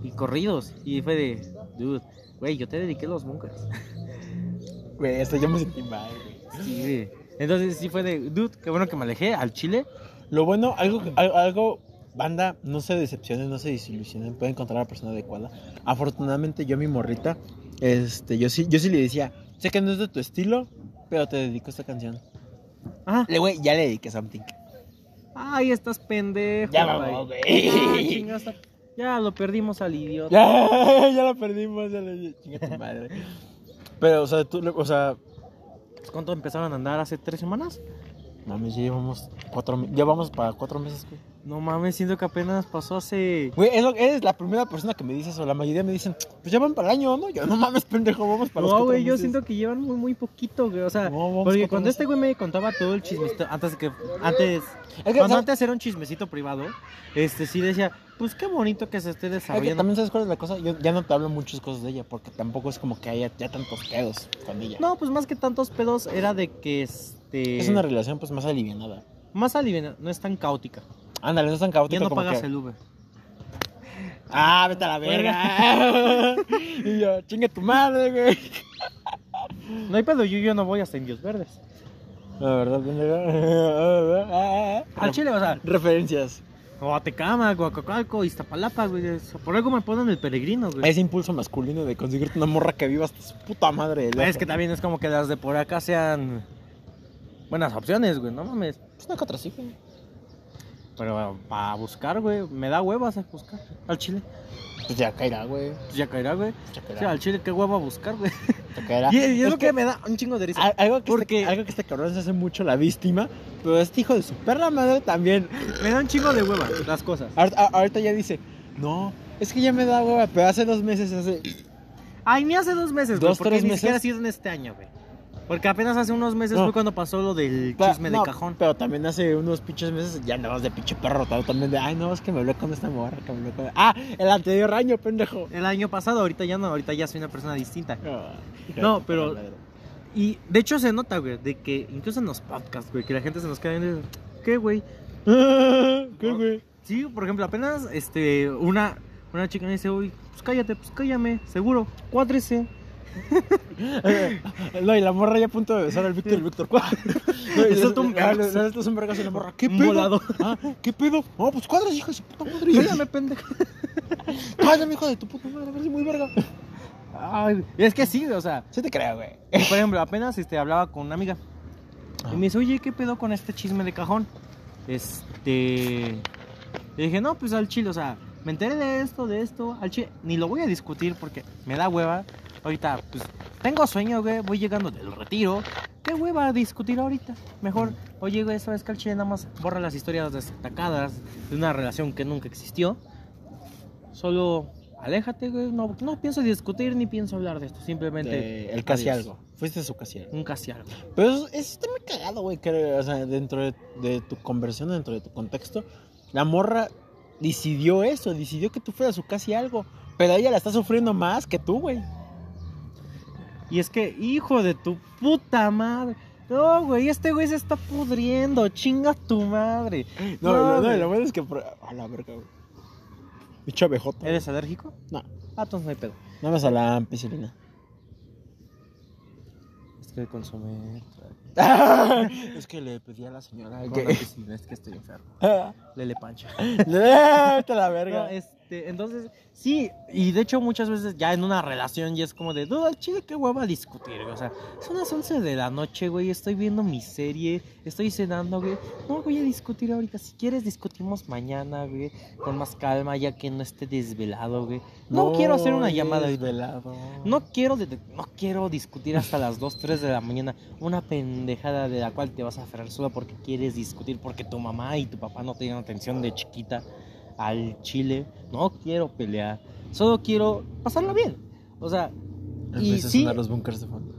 Y corridos. Y fue de, dude, güey, yo te dediqué los bunkers. Güey, hasta yo me sentí mal, güey. Sí, güey. Entonces sí fue de, dude, qué bueno que me alejé al chile. Lo bueno, algo, al- algo, banda, no se decepcionen, no se desilusionen, pueden encontrar a la persona adecuada. Afortunadamente, yo a mi morrita, este, yo sí, yo sí le decía, sé que no es de tu estilo, pero te dedico esta canción. Ah, Le, güey, ya le dediqué something. ay, estás pendejo. Ya vamos, güey. Ah, chinga, está- Ya lo perdimos al idiota. Ya, ya la perdimos, ya la chinga tu madre. Pero, o sea, tú, le- o sea, ¿Cuánto empezaron a andar hace tres semanas? mames, ya llevamos cuatro, ya vamos para cuatro meses, güey. No mames, siento que apenas pasó hace. Güey, es eres la primera persona que me dice eso. La mayoría me dicen, pues ya van para el año, ¿no? Yo, no mames, pendejo, vamos para los No, cuatro güey, yo meses". siento que llevan muy, muy poquito, güey. O sea, No, porque cuando este güey me contaba todo el chismecito, antes de que. Antes. Es que, Cuando ¿sabes? antes era un chismecito privado, este sí decía, pues qué bonito que se esté Es que desarrollando. también sabes cuál es la cosa, yo ya no te hablo muchas cosas de ella, porque tampoco es como que haya ya tantos pedos con ella. No, pues más que tantos pedos era de que este. Es una relación pues más alivianada. Más aliviada, no es tan caótica. Ándale, no es tan Ya caótico no como pagas que... el Uber. Ah, vete a la verga. y yo, chinga tu madre, güey. No hay pedo, yo, yo no voy hasta Indios Verdes. La verdad, pendejo. Al Chile, o sea, Referencias. o Atecama, Guacacalco, Iztapalapa, güey. Por algo me ponen el peregrino, güey. Ese impulso masculino de conseguirte una morra que viva hasta su puta madre. Es que también es como que las de por acá sean buenas opciones, güey, no mames. Pues una que otra sí, güey. Pero para buscar, güey, me da huevas a buscar al chile. Pues ya caerá, güey. Pues ya caerá, güey. Ya O caerá. sea, al chile, qué hueva buscar, güey. ya caerá. Y, y es, lo que, que me da un chingo de risa. Al- Algo que, Porque- este, algo que este cabrón se hace mucho la víctima, pero este hijo de su perra madre también. Me da un chingo de hueva las cosas. Ahorita, ya dice, no, es que ya me da hueva, pero hace dos meses hace... Ay, ni hace dos meses, güey. ¿Dos, Porque tres ni meses? siquiera ha sido en este año, güey. Porque apenas hace unos meses No. fue cuando pasó lo del chisme no, de cajón. Pero también hace unos pinches meses ya andabas de pinche perro rotado también de, ay, no, es que me hablé con esta morra, que me con... Ah, el anterior año, pendejo. El año pasado, ahorita ya no, ahorita ya soy una persona distinta. Ah, No, pero- Y de hecho se nota, güey, de que incluso en los podcasts, güey, que la gente se nos queda viendo, ¿qué, güey? ¿Qué, güey? Sí, por ejemplo, apenas este, una, una chica me dice, uy, pues cállate, pues cállame, seguro, cuádrese. No, y la morra ya a punto de besar al Víctor, el Víctor, ¿cuál? No, y Eso le- tú un vergazo. un y la morra, ¿qué pedo? volado. Ah, ¿qué pedo? No, pues cuadras, hija de su puta madre. Cállame, pendejo. Cállame, hijo de tu puta madre, eres muy verga. Ay, es que sí, o sea, Sí te creo, güey. por ejemplo, apenas este, hablaba con una amiga y me dice, oye, ¿qué pedo con este chisme de cajón? Este. Le dije, no, pues al chile, o sea, me enteré de esto, de esto, al chile, ni lo voy a discutir porque me da hueva. Ahorita, pues, tengo sueño, güey, voy llegando del retiro. ¿Qué hueva discutir ahorita? Mejor, oye, güey, sabes que al chile nada más borra las historias destacadas de una relación que nunca existió. Solo aléjate, güey, no, no pienso discutir ni pienso hablar de esto, simplemente. De- el casi adiós. algo. Fuiste su casi algo. Un casi algo. Pero eso, eso está muy cagado, güey. que, O sea, dentro de, de tu conversión, dentro de tu contexto, la morra decidió eso, decidió que tú fueras su casi algo. Pero ella la está sufriendo más que tú, güey. Y es que, hijo de tu puta madre. No, güey, este güey se está pudriendo. Chinga tu madre. No, no, no, lo bueno es que. A la verga, güey. Bicho abejota. ¿Eres alérgico? No, Ah, entonces no hay pedo. nada más a la ampicilina. Es que consume. es que le pedí a la señora Con que. ampicilina, es que estoy enfermo. Lele pancha. Vete la verga. No, este, entonces, sí, y de hecho muchas veces ya en una relación ya es como de, duda, chile, qué hueva discutir. O sea, son las 11 de la noche, güey, estoy viendo mi serie, estoy cenando, güey. No voy a discutir ahorita, si quieres discutimos mañana, güey, con más calma, ya que no esté desvelado, güey. No, quiero hacer una llamada desvelado. No quiero, de- no quiero discutir hasta las 2, 3 de la mañana una pendejada de la cual te vas a aferrar solo porque quieres discutir, porque tu mamá y tu papá no te dieron atención de chiquita al chile. No quiero pelear, solo quiero pasarla bien. O sea, y a sí, sonar los bunkers de fondo.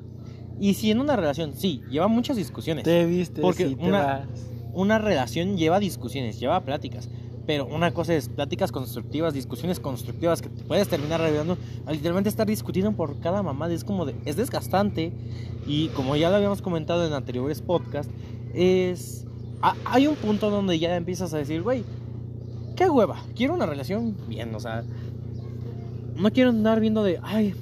y si en una relación, sí, lleva muchas discusiones. Te viste, Porque sí, te una- vas. Una relación lleva discusiones, lleva pláticas. Pero una cosa es pláticas constructivas, discusiones constructivas que te puedes terminar arreglando. a Literalmente estar discutiendo por cada mamada es como de, es desgastante. Y como ya lo habíamos comentado en anteriores podcasts, es. ha- hay un punto donde ya empiezas a decir, güey, qué hueva. Quiero una relación bien, o sea. No quiero andar viendo de, ay,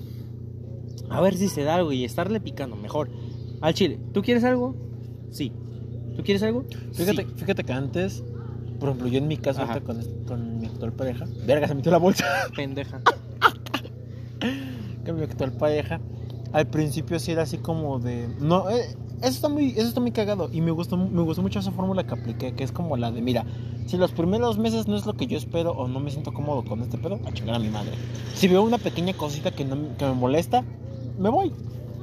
a ver si se da algo y estarle picando. Mejor. Al chile, ¿tú quieres algo? Sí. ¿Tú quieres algo? Fíjate, Sí. fíjate que antes, por ejemplo, yo en mi caso con, con mi actual pareja, verga, se metió la bolsa. Pendeja. con mi actual pareja, al principio sí era así como de. No, eh, eso está muy, eso está muy cagado. Y me gustó, me gustó mucho esa fórmula que apliqué, que es como la de, mira, si los primeros meses no es lo que yo espero o no me siento cómodo con este pedo, a chingar a mi madre. Si veo una pequeña cosita que, no, que me molesta, me voy.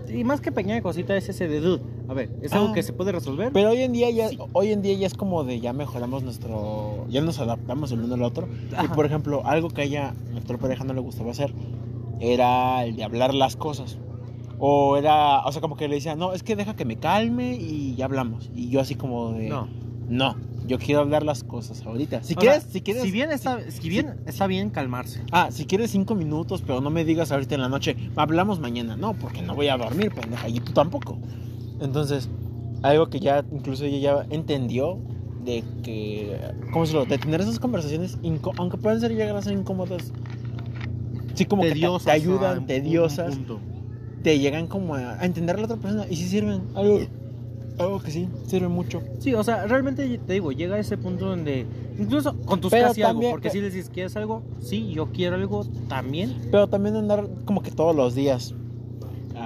Y más que pequeña cosita es ese de dude. A ver, ¿es algo Ah. que se puede resolver? Pero hoy en día ya, Sí. hoy en día ya es como de ya mejoramos nuestro, ya nos adaptamos el uno al otro. Y Ajá. por ejemplo, algo que a ella, a actual pareja no le gustaba hacer, era el de hablar las cosas. O era, o sea, como que le decía, no, es que deja que me calme y ya hablamos. Y yo así como de, No. no, yo quiero hablar las cosas ahorita. Si O quieres, sea, si quieres, Si bien está, si bien está bien calmarse. ah, si quieres cinco minutos, pero no me digas ahorita en la noche, hablamos mañana. No, porque no voy a dormir, pendeja, y tú tampoco. Entonces, algo que ya incluso ella ya entendió de que, ¿cómo se lo? De tener esas conversaciones, aunque pueden ser llegar a ser incómodas, sí como que te- ayudan, un tediosas, punto. Te llegan como a, a entender a la otra persona y sí sirven, algo, algo que sí, sirve mucho. Sí, o sea, realmente te digo, llega a ese punto donde incluso con tus Pero casi algo, también- porque si les dices, ¿quieres algo? Sí, yo quiero algo también. Pero también andar como que todos los días.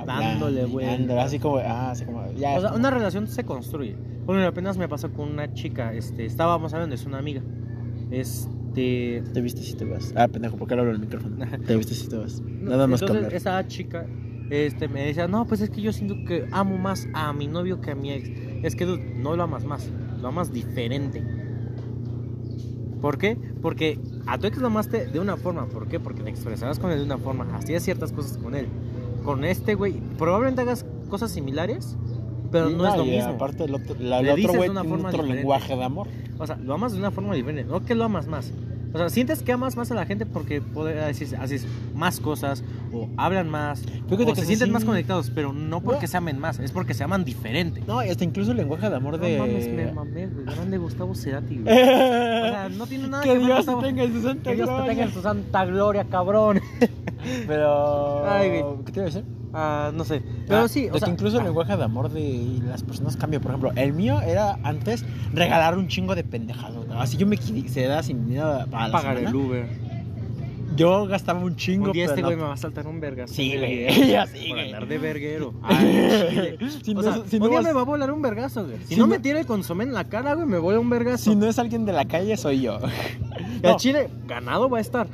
Dándole dándole, Así como, ah, así como, ya. O sea, como- una relación se construye. Bueno, apenas me pasó con una chica, este, estábamos hablando, es una amiga. Este, Te viste si te vas. Ah, pendejo, ¿por qué le hablo al micrófono? Te viste si te vas. Nada más Entonces, hablar. esa chica este, me decía, no, pues es que yo siento que amo más a mi novio que a mi ex. Es que, dude, no lo amas más, lo amas diferente. ¿Por qué? Porque a tu ex lo amaste de una forma. ¿Por qué? Porque te expresabas con él de una forma, hacías ciertas cosas con él. Con este güey, probablemente hagas cosas similares, pero no, es lo mismo. Aparte, el otro, la, el güey tiene otro diferente. lenguaje de amor. O sea, lo amas de una forma diferente, no que lo amas más. O sea, sientes que amas más a la gente porque puede decir, haces más cosas o hablan más Fíjate o que se sienten sí. más conectados, pero no porque No. se amen más, es porque se aman diferente. No, y hasta incluso el lenguaje de amor No de. mames, me mamé, güey. Grande Gustavo Cerati, güey. O sea, no tiene nada que, que Dios Gustavo. te tenga en su santa Que Dios te gloria. tenga en su santa gloria, cabrón. Pero. Ay, güey. ¿Qué te iba a decir? Ah, no sé. Pero Ah, sí, de o que sea, incluso el ah, lenguaje de amor de las personas cambia. Por ejemplo, el mío era antes regalar un chingo de pendejados. ¿no? Así yo me quedé sin dinero para la pagar semana. el Uber. Yo gastaba un chingo. Un día este no- güey me va a saltar un vergas. Sí, güey. Sí, Por andar de verguero. Ay, chile. Si o no sea, es- si un no día vas- me va a volar un vergazo, güey. Si, Si no, me tira el consomé en la cara, güey, me voy a un vergazo. Si no es alguien de la calle, soy yo. Y al chile, ganado va a estar.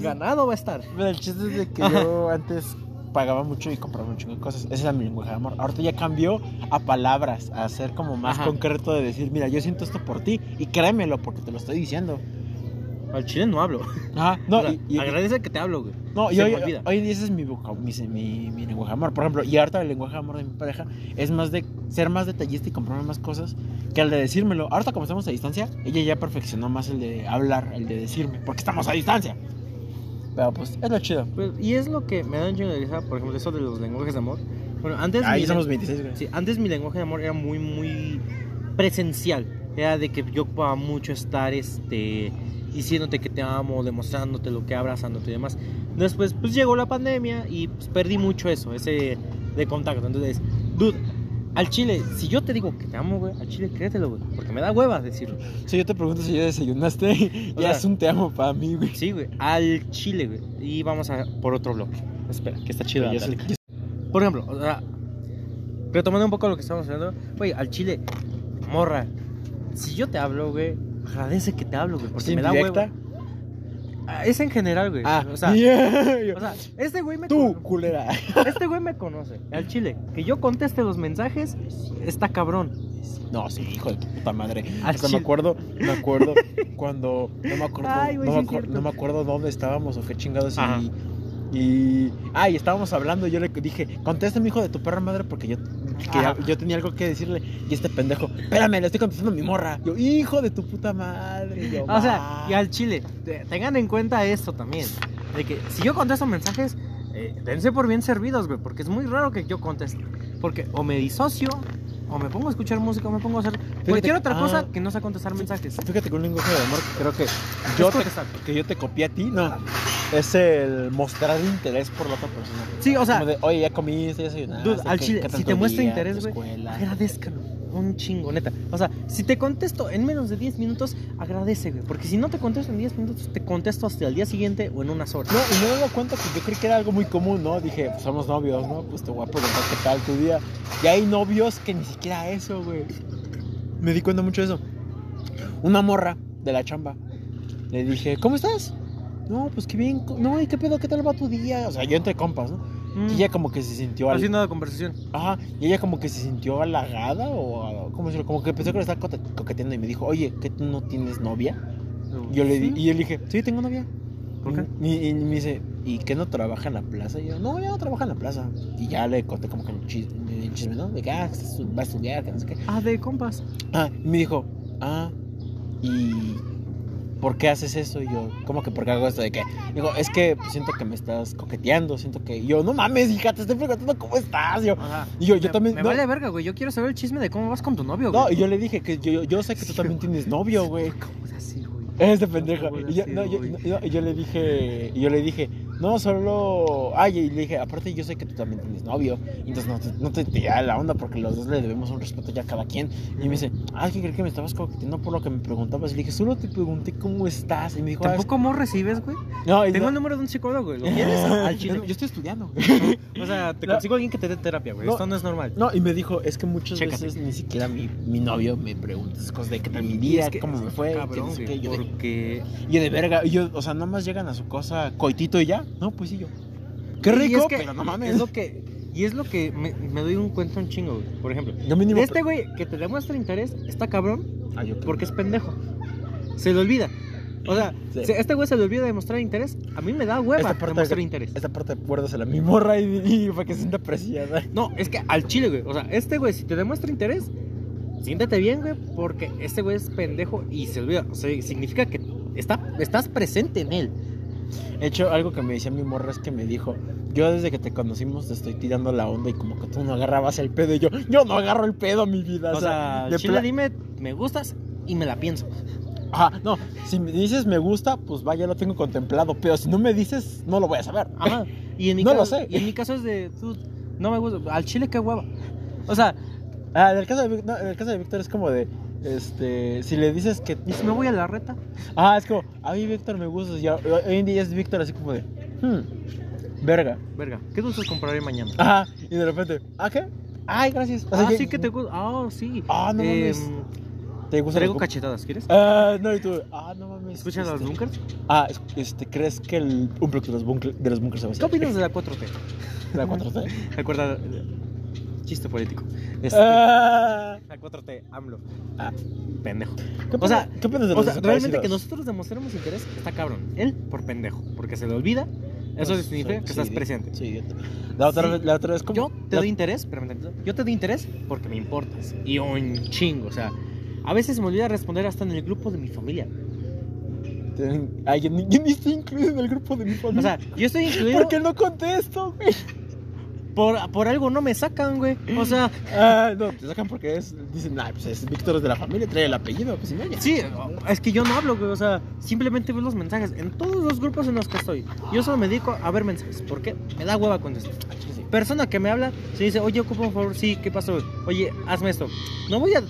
Ganado va a estar. pero el chiste es de que yo antes pagaba mucho y compraba un chingo de cosas. Ese era mi lenguaje de amor. Ahorita ya cambió a palabras, a ser como más Ajá. concreto de decir, mira, yo siento esto por ti y créemelo porque te lo estoy diciendo. Al chile no hablo. Ajá, no, O sea, y, y- agradece que te hablo, güey. no, y hoy, hoy en día ese es mi, mi, mi, mi lenguaje de amor. Por ejemplo, y ahorita el lenguaje de amor de mi pareja es más de ser más detallista y comprarme más cosas que el de decírmelo. Ahorita como estamos a distancia, ella ya perfeccionó más el de hablar, el de decirme, porque estamos a distancia. Pero pues es lo chido. Pues, y es lo que me da mucho de risa, por ejemplo, eso de los lenguajes de amor. Bueno, antes Ahí somos 26, güey. sí, antes mi lenguaje de amor era muy, muy presencial. Era de que yo ocupaba mucho estar este, diciéndote que te amo, demostrándote lo que abrazándote y demás. Después, pues llegó la pandemia y pues, perdí mucho eso, ese de contacto. Entonces, dude, al chile, si yo te digo que te amo, güey, al chile créetelo, güey. Porque me da hueva decirlo. Si yo te pregunto si ya desayunaste, ya sea- es un te amo para mí, güey. Sí, güey, al chile, güey. Y vamos a por otro bloque. Espera, que está chido. Sé- Por ejemplo, o sea, retomando un poco lo que estamos hablando, güey, al chile, morra, si yo te hablo, güey, agradece que te hablo, güey, porque ¿Sí, me da indirecta? huevo. Ah, Es en general, güey. Ah, o sea, yeah. o sea, este güey me tú, culera. este güey me conoce. Al chile, que yo conteste los mensajes, está cabrón. No, sí, hijo de puta madre. Hasta me acuerdo, me acuerdo cuando no me acuerdo, Ay, güey, no, sí me no acuerdo dónde estábamos o qué chingados Ajá. y y ah, y estábamos hablando y yo le dije, "Contéstame, hijo de tu perra madre porque yo que ya- yo tenía algo que decirle y este pendejo, espérame, le estoy contestando a mi morra. Yo, hijo de tu puta madre. Yo, O sea, y al chile, te- tengan en cuenta esto también. De que si yo contesto mensajes, eh, dense por bien servidos, güey. Porque es muy raro que yo conteste. Porque o me disocio, o me pongo a escuchar música, o me pongo a hacer cualquier otra ah, cosa que no sea contestar mensajes. Fíjate que un lenguaje de amor que creo que yo te, que yo te copié a ti, no. Es el mostrar interés por la otra persona. Sí, o sea, Como de, oye, ya comiste, ya desayunaste. Dude, al ¿qué- chile, si te muestra día, interés, güey, escuela?" agradezcanlo. Un chingo, neta. O sea, si te contesto en menos de 10 minutos, agradece, güey. Porque si no te contesto en 10 minutos, te contesto hasta el día siguiente o en unas horas. No, y me he dado cuenta que yo creí que era algo muy común, ¿no? Dije, pues somos novios, ¿no? Pues te voy a preguntar qué tal tu día. Y hay novios que ni siquiera eso, güey. Me di cuenta mucho de eso. Una morra de la chamba. Le dije, ¿cómo estás? No, pues qué bien. No, ¿y qué pedo? ¿Qué tal va tu día? O sea, yo entre compas, ¿no? Mm, Y ella como que se sintió... al- Haciendo la conversación. Ajá, y ella como que se sintió halagada o... ¿Cómo decirlo? Como que pensó que le estaba coqueteando y me dijo, oye, ¿que tú no tienes novia? Yo le, di- Sí. y yo le dije, sí, tengo novia. ¿Por qué? Y, y me dice, ¿y qué no trabaja en la plaza? Y yo, no, ya no trabaja en la plaza. Y ya le conté como que el chis- el chisme, ¿no? De que ah, va a estudiar, que no sé qué. Ah, de compas. Ah, y me dijo, ah, ¿y por qué haces eso? Y yo, ¿cómo que por qué hago esto? De que, digo, es que siento que me estás coqueteando, siento que. Y yo, no mames, hija, te estoy preguntando cómo estás. Y yo, y yo, yo Me- también. Me no, vale verga, güey. Yo quiero saber el chisme de cómo vas con tu novio, güey. no, y yo le dije que yo, yo sé que tú también güey. tienes novio, güey. ¿Cómo es así, güey? Este pendejo. Y yo, no, yo, no, yo le dije, yo le dije, no, solo. Ay, y le dije, aparte yo sé que tú también tienes novio. Entonces no, te- no te la onda porque los dos le debemos un respeto ya a cada quien. Y me dice, ah, es que creí que me estabas coqueteando por lo que me preguntabas. Y le dije, solo te pregunté cómo estás. Y me dijo, ah, ¿Tampoco amor recibes, güey? no, Tengo no- el número de un psicólogo, güey. ¿Lo quieres? Al chile. Yo estoy estudiando. O sea, te No. consigo a alguien que te dé terapia, güey. No. Esto no es normal. No, y me dijo, es que muchas Chécate. veces ni siquiera mi, mi novio me pregunta esas cosas de qué tal mi es que- cómo me fue, Cabrón, que. Yo de, porque... y yo de verga, yo, o sea, nomás llegan a su cosa coitito y ya. No, pues sí, yo. Qué rico, es que- pero no mames. Es lo que... Y es lo que me, me doy un cuenta un chingo, güey. Por ejemplo, Yo mínimo. de este güey que te demuestra interés, está cabrón Ah, yo porque es pendejo. Se le olvida. O sea, Sí. si a este güey se le olvida demostrar interés. A mí me da hueva demostrar interés. Esta parte guárdasela a mi morra y, y para que se sienta apreciada. No, es que al chile, güey. O sea, este güey, si te demuestra interés, siéntete bien, güey, porque este güey es pendejo y se olvida. O sea, significa que está, estás presente en él. De hecho, algo que me decía mi morra es que me dijo, yo desde que te conocimos te estoy tirando la onda y como que tú no agarrabas el pedo y yo, yo no agarro el pedo, mi vida. O sea, de al chile dime, me gustas y me la pienso. Ajá, no, si me dices me gusta, pues vaya, lo tengo contemplado, pero si no me dices, no lo voy a saber. Ajá. Y en mi No lo sé. Y en mi caso es de, tú, no me gusta. Al chile, qué hueva. O sea, Ah, en el caso de, no, en el caso de Víctor es como de, este, si le dices que... ¿y si me voy a la reta? Ah, es como, a mí Víctor me gusta, y hoy en día es Víctor así como de, hmm, verga. Verga, ¿qué dulces compraré mañana? Ajá, y de repente, ¿ah, qué? Ay, gracias. O sea, ah, que- sí que te gusta. Ah, sí. Ah, no Em, mames. ¿Te gusta Traigo los- cachetadas, ¿quieres? Ah, no, y tú, ah, no mames. ¿Escuchas los este- bunkers? Ah, es- este, ¿crees que el Unplug de los, bunkers, de los bunkers se va a ¿Qué hacer? opinas de la 4T? ¿La 4T? Recuerda, chiste político. Este, Ah, la 4T, AMLO. Ah. pendejo. ¿Qué O sea, ¿qué de O sea, realmente que nosotros demostremos interés está cabrón. Él por pendejo, porque se le olvida. Eso Pues, significa sí, que estás sí, presente. Sí. La otra, Sí. vez, la otra vez como... Yo te la- doy interés, tantito. Yo te doy interés porque me importas. Y un chingo, o sea. A veces me olvida responder hasta en el grupo de mi familia. Ay, yo ni, yo ni estoy incluido en el grupo de mi familia. O sea, yo estoy incluido. ¿Por qué no contesto, güey? Por, por algo no me sacan, güey. O sea, Ah, no, te sacan porque es... Dicen, ay, pues es Víctor de la familia, trae el apellido, pues no, ya. sí, es que yo no hablo, güey. O sea, simplemente veo los mensajes. En todos los grupos en los que estoy, yo solo me dedico a ver mensajes. ¿Por qué? Me da hueva contestar. Persona que me habla, se dice, oye, ocupo un favor, sí, ¿qué pasó? Oye, hazme esto. No voy a,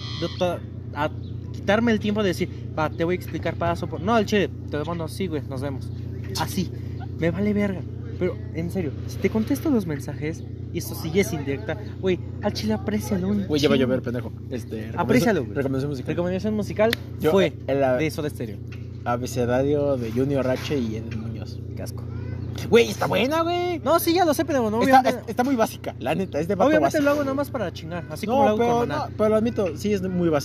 a quitarme el tiempo de decir, va, te voy a explicar paso por. No, al chile, te lo mando, sí, güey, nos vemos. Así, me vale verga. Pero, en serio, si te contesto los mensajes, y esto sí es indirecta, güey, al chile aprécialo un Güey, ya va a llover, pendejo. Este, Aprécialo, güey. Recomendación musical. Recomendación musical Yo, fue el a- de eso de estéreo. abecedario de Junior H y Eden Muñoz. Casco. Güey, está buena, güey. No, sí, ya lo sé, pero no, está, obviamente, está muy básica, la neta, es de vato obviamente básico. lo hago nomás para chingar, así como lo hago pero, con no, pero lo admito, sí es muy básica.